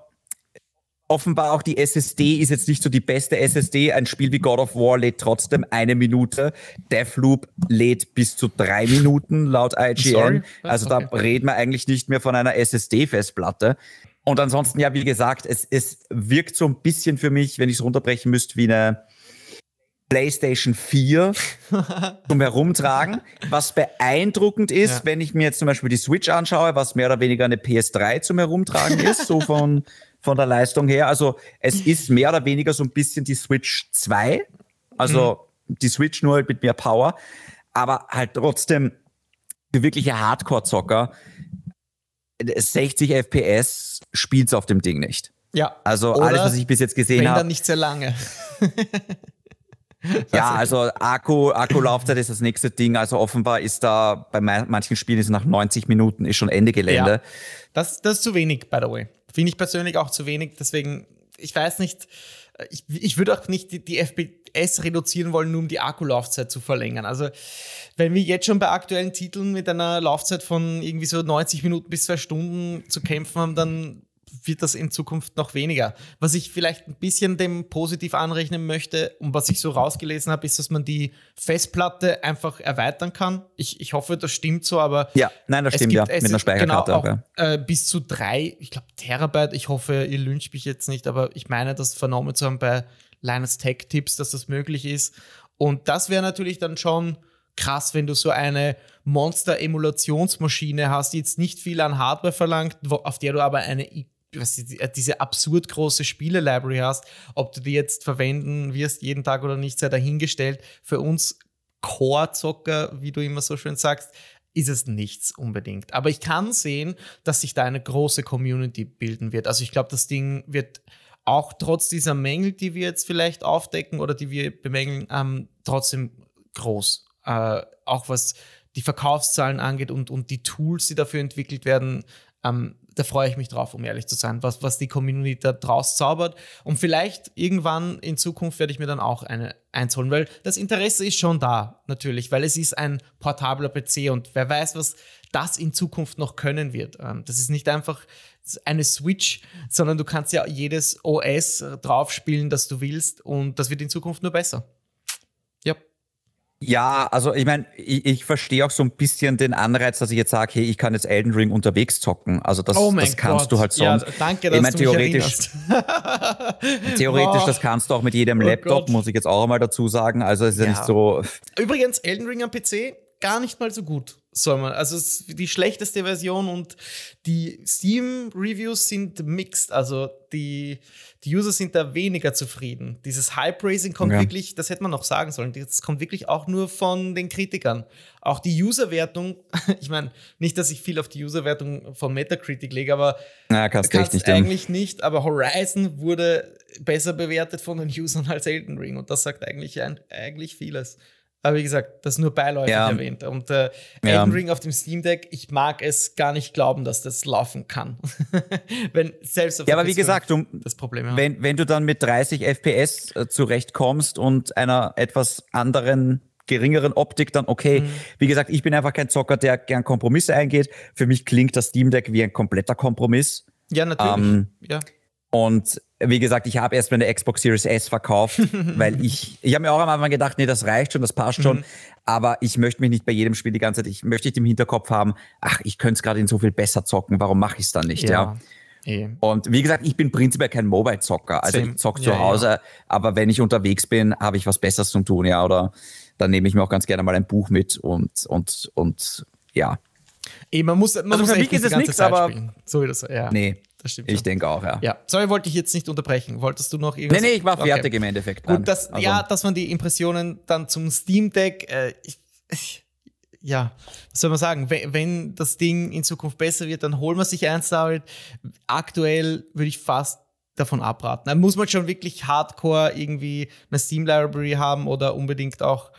offenbar auch die SSD ist jetzt nicht so die beste SSD. Ein Spiel wie God of War lädt trotzdem eine Minute. Deathloop lädt bis zu drei Minuten laut IGN. Also okay. da reden wir eigentlich nicht mehr von einer SSD-Festplatte. Und ansonsten, ja, wie gesagt, es, es wirkt so ein bisschen für mich, wenn ich es runterbrechen müsste, wie eine PlayStation 4 zum [LAUGHS] Herumtragen. Was beeindruckend ist, ja. wenn ich mir jetzt zum Beispiel die Switch anschaue, was mehr oder weniger eine PS3 zum Herumtragen ist, so von, von der Leistung her. Also es ist mehr oder weniger so ein bisschen die Switch 2. Also mhm. die Switch nur halt mit mehr Power. Aber halt trotzdem für wirkliche Hardcore-Zocker 60 FPS spielt's auf dem Ding nicht. Ja. Also Oder alles, was ich bis jetzt gesehen habe. dann nicht sehr lange. [LAUGHS] Ja, also Akku, Akkulaufzeit ist das nächste Ding. Also offenbar ist da bei manchen Spielen ist nach 90 Minuten ist schon Ende Gelände. Ja, das, das ist zu wenig, by the way. Finde ich persönlich auch zu wenig. Deswegen, ich weiß nicht, ich, ich würde auch nicht die, die FPS reduzieren wollen, nur um die Akkulaufzeit zu verlängern. Also, wenn wir jetzt schon bei aktuellen Titeln mit einer Laufzeit von irgendwie so 90 Minuten bis zwei Stunden zu kämpfen haben, dann wird das in Zukunft noch weniger. Was ich vielleicht ein bisschen dem positiv anrechnen möchte und was ich so rausgelesen habe, ist, dass man die Festplatte einfach erweitern kann. Ich, ich hoffe, das stimmt so, aber. Ja, nein, das stimmt ja, mit einer Speicherkarte genau, auch. Ja. Äh, bis zu drei, ich glaube, Terabyte. Ich hoffe, ihr lyncht mich jetzt nicht, aber ich meine, das vernommen zu haben bei Linus Tech Tips, dass das möglich ist. Und das wäre natürlich dann schon krass, wenn du so eine Monster-Emulationsmaschine hast, die jetzt nicht viel an Hardware verlangt, auf der du aber eine was, äh, diese absurd große Spiele-Library hast, ob du die jetzt verwenden wirst jeden Tag oder nicht, sei dahingestellt. Für uns Core-Zocker, wie du immer so schön sagst, ist es nichts unbedingt. Aber ich kann sehen, dass sich da eine große Community bilden wird. Also ich glaube, das Ding wird auch trotz dieser Mängel, die wir jetzt vielleicht aufdecken oder die wir bemängeln, ähm, trotzdem groß. Äh, auch was die Verkaufszahlen angeht und, und die Tools, die dafür entwickelt werden, ähm, da freue ich mich drauf, um ehrlich zu sein, was, was die Community da draus zaubert. Und vielleicht irgendwann in Zukunft werde ich mir dann auch eine eins holen, weil das Interesse ist schon da, natürlich, weil es ist ein portabler PC und wer weiß, was das in Zukunft noch können wird. Ähm, das ist nicht einfach eine Switch, sondern du kannst ja jedes OS draufspielen, das du willst und das wird in Zukunft nur besser. Ja, also ich meine, ich, ich verstehe auch so ein bisschen den Anreiz, dass ich jetzt sage, hey, ich kann jetzt Elden Ring unterwegs zocken. Also das, oh das kannst Gott. du halt sonst. Ja, danke, dass ich mein, theoretisch, [LAUGHS] theoretisch, oh. das kannst du auch mit jedem oh Laptop, Gott. muss ich jetzt auch einmal dazu sagen. Also es ist ja, ja nicht so. Übrigens, Elden Ring am PC gar nicht mal so gut soll man. Also es ist die schlechteste Version und die Steam-Reviews sind mixed. Also die, die User sind da weniger zufrieden. Dieses Hype-Raising kommt ja. wirklich, das hätte man noch sagen sollen, das kommt wirklich auch nur von den Kritikern. Auch die User-Wertung, [LAUGHS] ich meine, nicht, dass ich viel auf die User-Wertung von Metacritic lege, aber ja, kannst kannst nicht eigentlich denn. nicht. Aber Horizon wurde besser bewertet von den Usern als Elden Ring und das sagt eigentlich, eigentlich vieles. Aber wie gesagt, das nur beiläufig ja. erwähnt. Und äh, ja. Elden Ring auf dem Steam Deck, ich mag es gar nicht glauben, dass das laufen kann. [LAUGHS] wenn selbst auf Ja, aber wie gesagt, du, das Problem ja. wenn, wenn du dann mit 30 FPS äh, zurechtkommst und einer etwas anderen geringeren Optik dann okay. Mhm. Wie gesagt, ich bin einfach kein Zocker, der gern Kompromisse eingeht. Für mich klingt das Steam Deck wie ein kompletter Kompromiss. Ja, natürlich. Ähm, ja. Und wie gesagt, ich habe erst meine Xbox Series S verkauft, [LAUGHS] weil ich, ich habe mir auch am Anfang gedacht, nee, das reicht schon, das passt schon. Mhm. Aber ich möchte mich nicht bei jedem Spiel die ganze Zeit, ich möchte nicht im Hinterkopf haben, ach, ich könnte es gerade in so viel besser zocken, warum mache ich es dann nicht, ja. ja? Und wie gesagt, ich bin prinzipiell kein Mobile-Zocker. Also ich zocke ja, zu Hause, ja. aber wenn ich unterwegs bin, habe ich was Besseres zu tun, ja. Oder dann nehme ich mir auch ganz gerne mal ein Buch mit und, und, und ja. Ey, man muss, man also muss für mich ist es nichts, aber So wie das, ja. Nee. Das stimmt ich denke auch, ja. Ja, sorry, wollte ich jetzt nicht unterbrechen. Wolltest du noch irgendwas? Nee, nee, ich war fertig okay. im Endeffekt. Gut, das, also. ja, dass man die Impressionen dann zum Steam Deck, äh, ich, ich, [LAUGHS] ja, was soll man sagen? Wenn, wenn, das Ding in Zukunft besser wird, dann holen wir sich eins damit. Aktuell würde ich fast davon abraten. Dann muss man schon wirklich hardcore irgendwie eine Steam Library haben oder unbedingt auch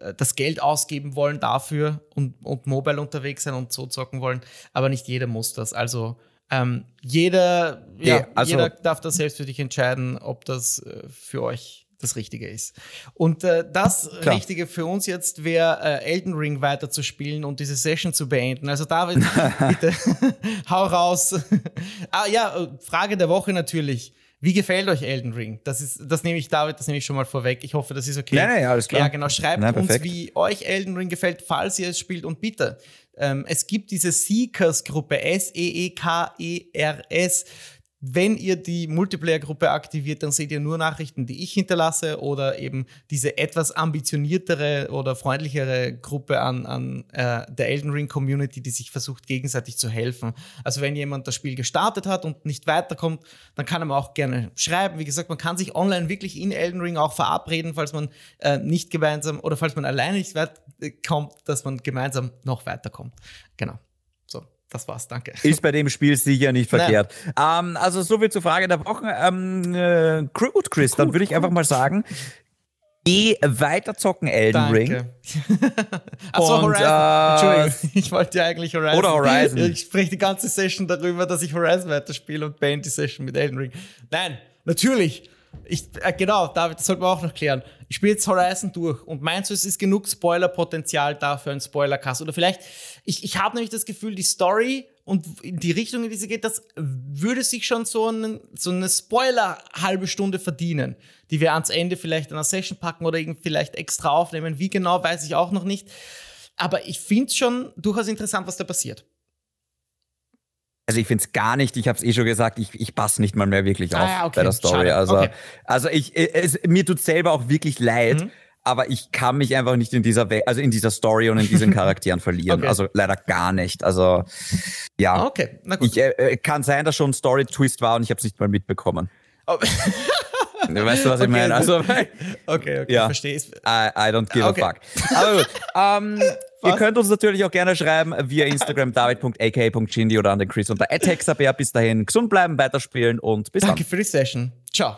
äh, das Geld ausgeben wollen dafür und, und mobile unterwegs sein und so zocken wollen. Aber nicht jeder muss das. Also ähm, jeder, ja, also, jeder darf das selbst für dich entscheiden, ob das äh, für euch das Richtige ist. Und äh, das Klar. Richtige für uns jetzt wäre, äh, Elden Ring weiter zu spielen und diese Session zu beenden. Also David, [LAUGHS] bitte [LAUGHS] hau raus. [LAUGHS] ah ja, äh, Frage der Woche natürlich. Wie gefällt euch Elden Ring? Das ist, das nehme ich, David, das nehme ich schon mal vorweg. Ich hoffe, das ist okay. Nein, nein, alles klar. Ja, genau. Schreibt nein, uns, wie euch Elden Ring gefällt, falls ihr es spielt. Und bitte, ähm, es gibt diese Seekers-Gruppe, S-E-E-K-E-R-S. Wenn ihr die Multiplayer-Gruppe aktiviert, dann seht ihr nur Nachrichten, die ich hinterlasse oder eben diese etwas ambitioniertere oder freundlichere Gruppe an, an äh, der Elden Ring Community, die sich versucht, gegenseitig zu helfen. Also wenn jemand das Spiel gestartet hat und nicht weiterkommt, dann kann er mir auch gerne schreiben. Wie gesagt, man kann sich online wirklich in Elden Ring auch verabreden, falls man äh, nicht gemeinsam oder falls man alleine nicht weit kommt, dass man gemeinsam noch weiterkommt. Genau das war's, danke. Ist bei dem Spiel sicher nicht verkehrt. Ähm, also so viel zur Frage der Woche. Ähm, äh, gut, Chris, dann würde ich einfach mal sagen, geh weiter zocken Elden Danke. Ring. [LAUGHS] Achso, Horizon. Äh, Entschuldigung, [LAUGHS] ich wollte ja eigentlich Horizon. Oder Horizon. Ich spreche die ganze Session darüber, dass ich Horizon weiterspiele und beende die Session mit Elden Ring. Nein, natürlich. Ich, äh, genau, David, das sollten wir auch noch klären. Ich spiele jetzt Horizon durch und meinst du, es ist genug Spoiler-Potenzial da für einen Spoiler-Cast? Oder vielleicht, ich, ich habe nämlich das Gefühl, die Story und die Richtung, in die sie geht, das würde sich schon so, einen, so eine Spoiler-halbe Stunde verdienen, die wir ans Ende vielleicht in einer Session packen oder irgendwie vielleicht extra aufnehmen. Wie genau, weiß ich auch noch nicht. Aber ich finde es schon durchaus interessant, was da passiert. Also ich finde es gar nicht, ich habe es eh schon gesagt, ich, ich passe nicht mal mehr wirklich auf ah, okay. bei der Story. Also, okay. also ich, es, mir tut selber auch wirklich leid, mhm. aber ich kann mich einfach nicht in dieser We also in dieser Story und in diesen [LAUGHS] Charakteren verlieren. Okay. Also leider gar nicht. Also ja. Ah, okay, na gut. Ich, äh, kann sein, dass schon ein Story-Twist war und ich habe es nicht mal mitbekommen. Oh. [LAUGHS] Weißt du, was ich okay, meine? Also, [LAUGHS] okay, okay, ja. verstehe ich. I, I don't give okay. a fuck. Aber gut. Ähm, ihr könnt uns natürlich auch gerne schreiben via Instagram david.ak.chindi oder an den Chris unter Bis dahin gesund bleiben, weiterspielen und bis Danke dann. für die Session. Ciao.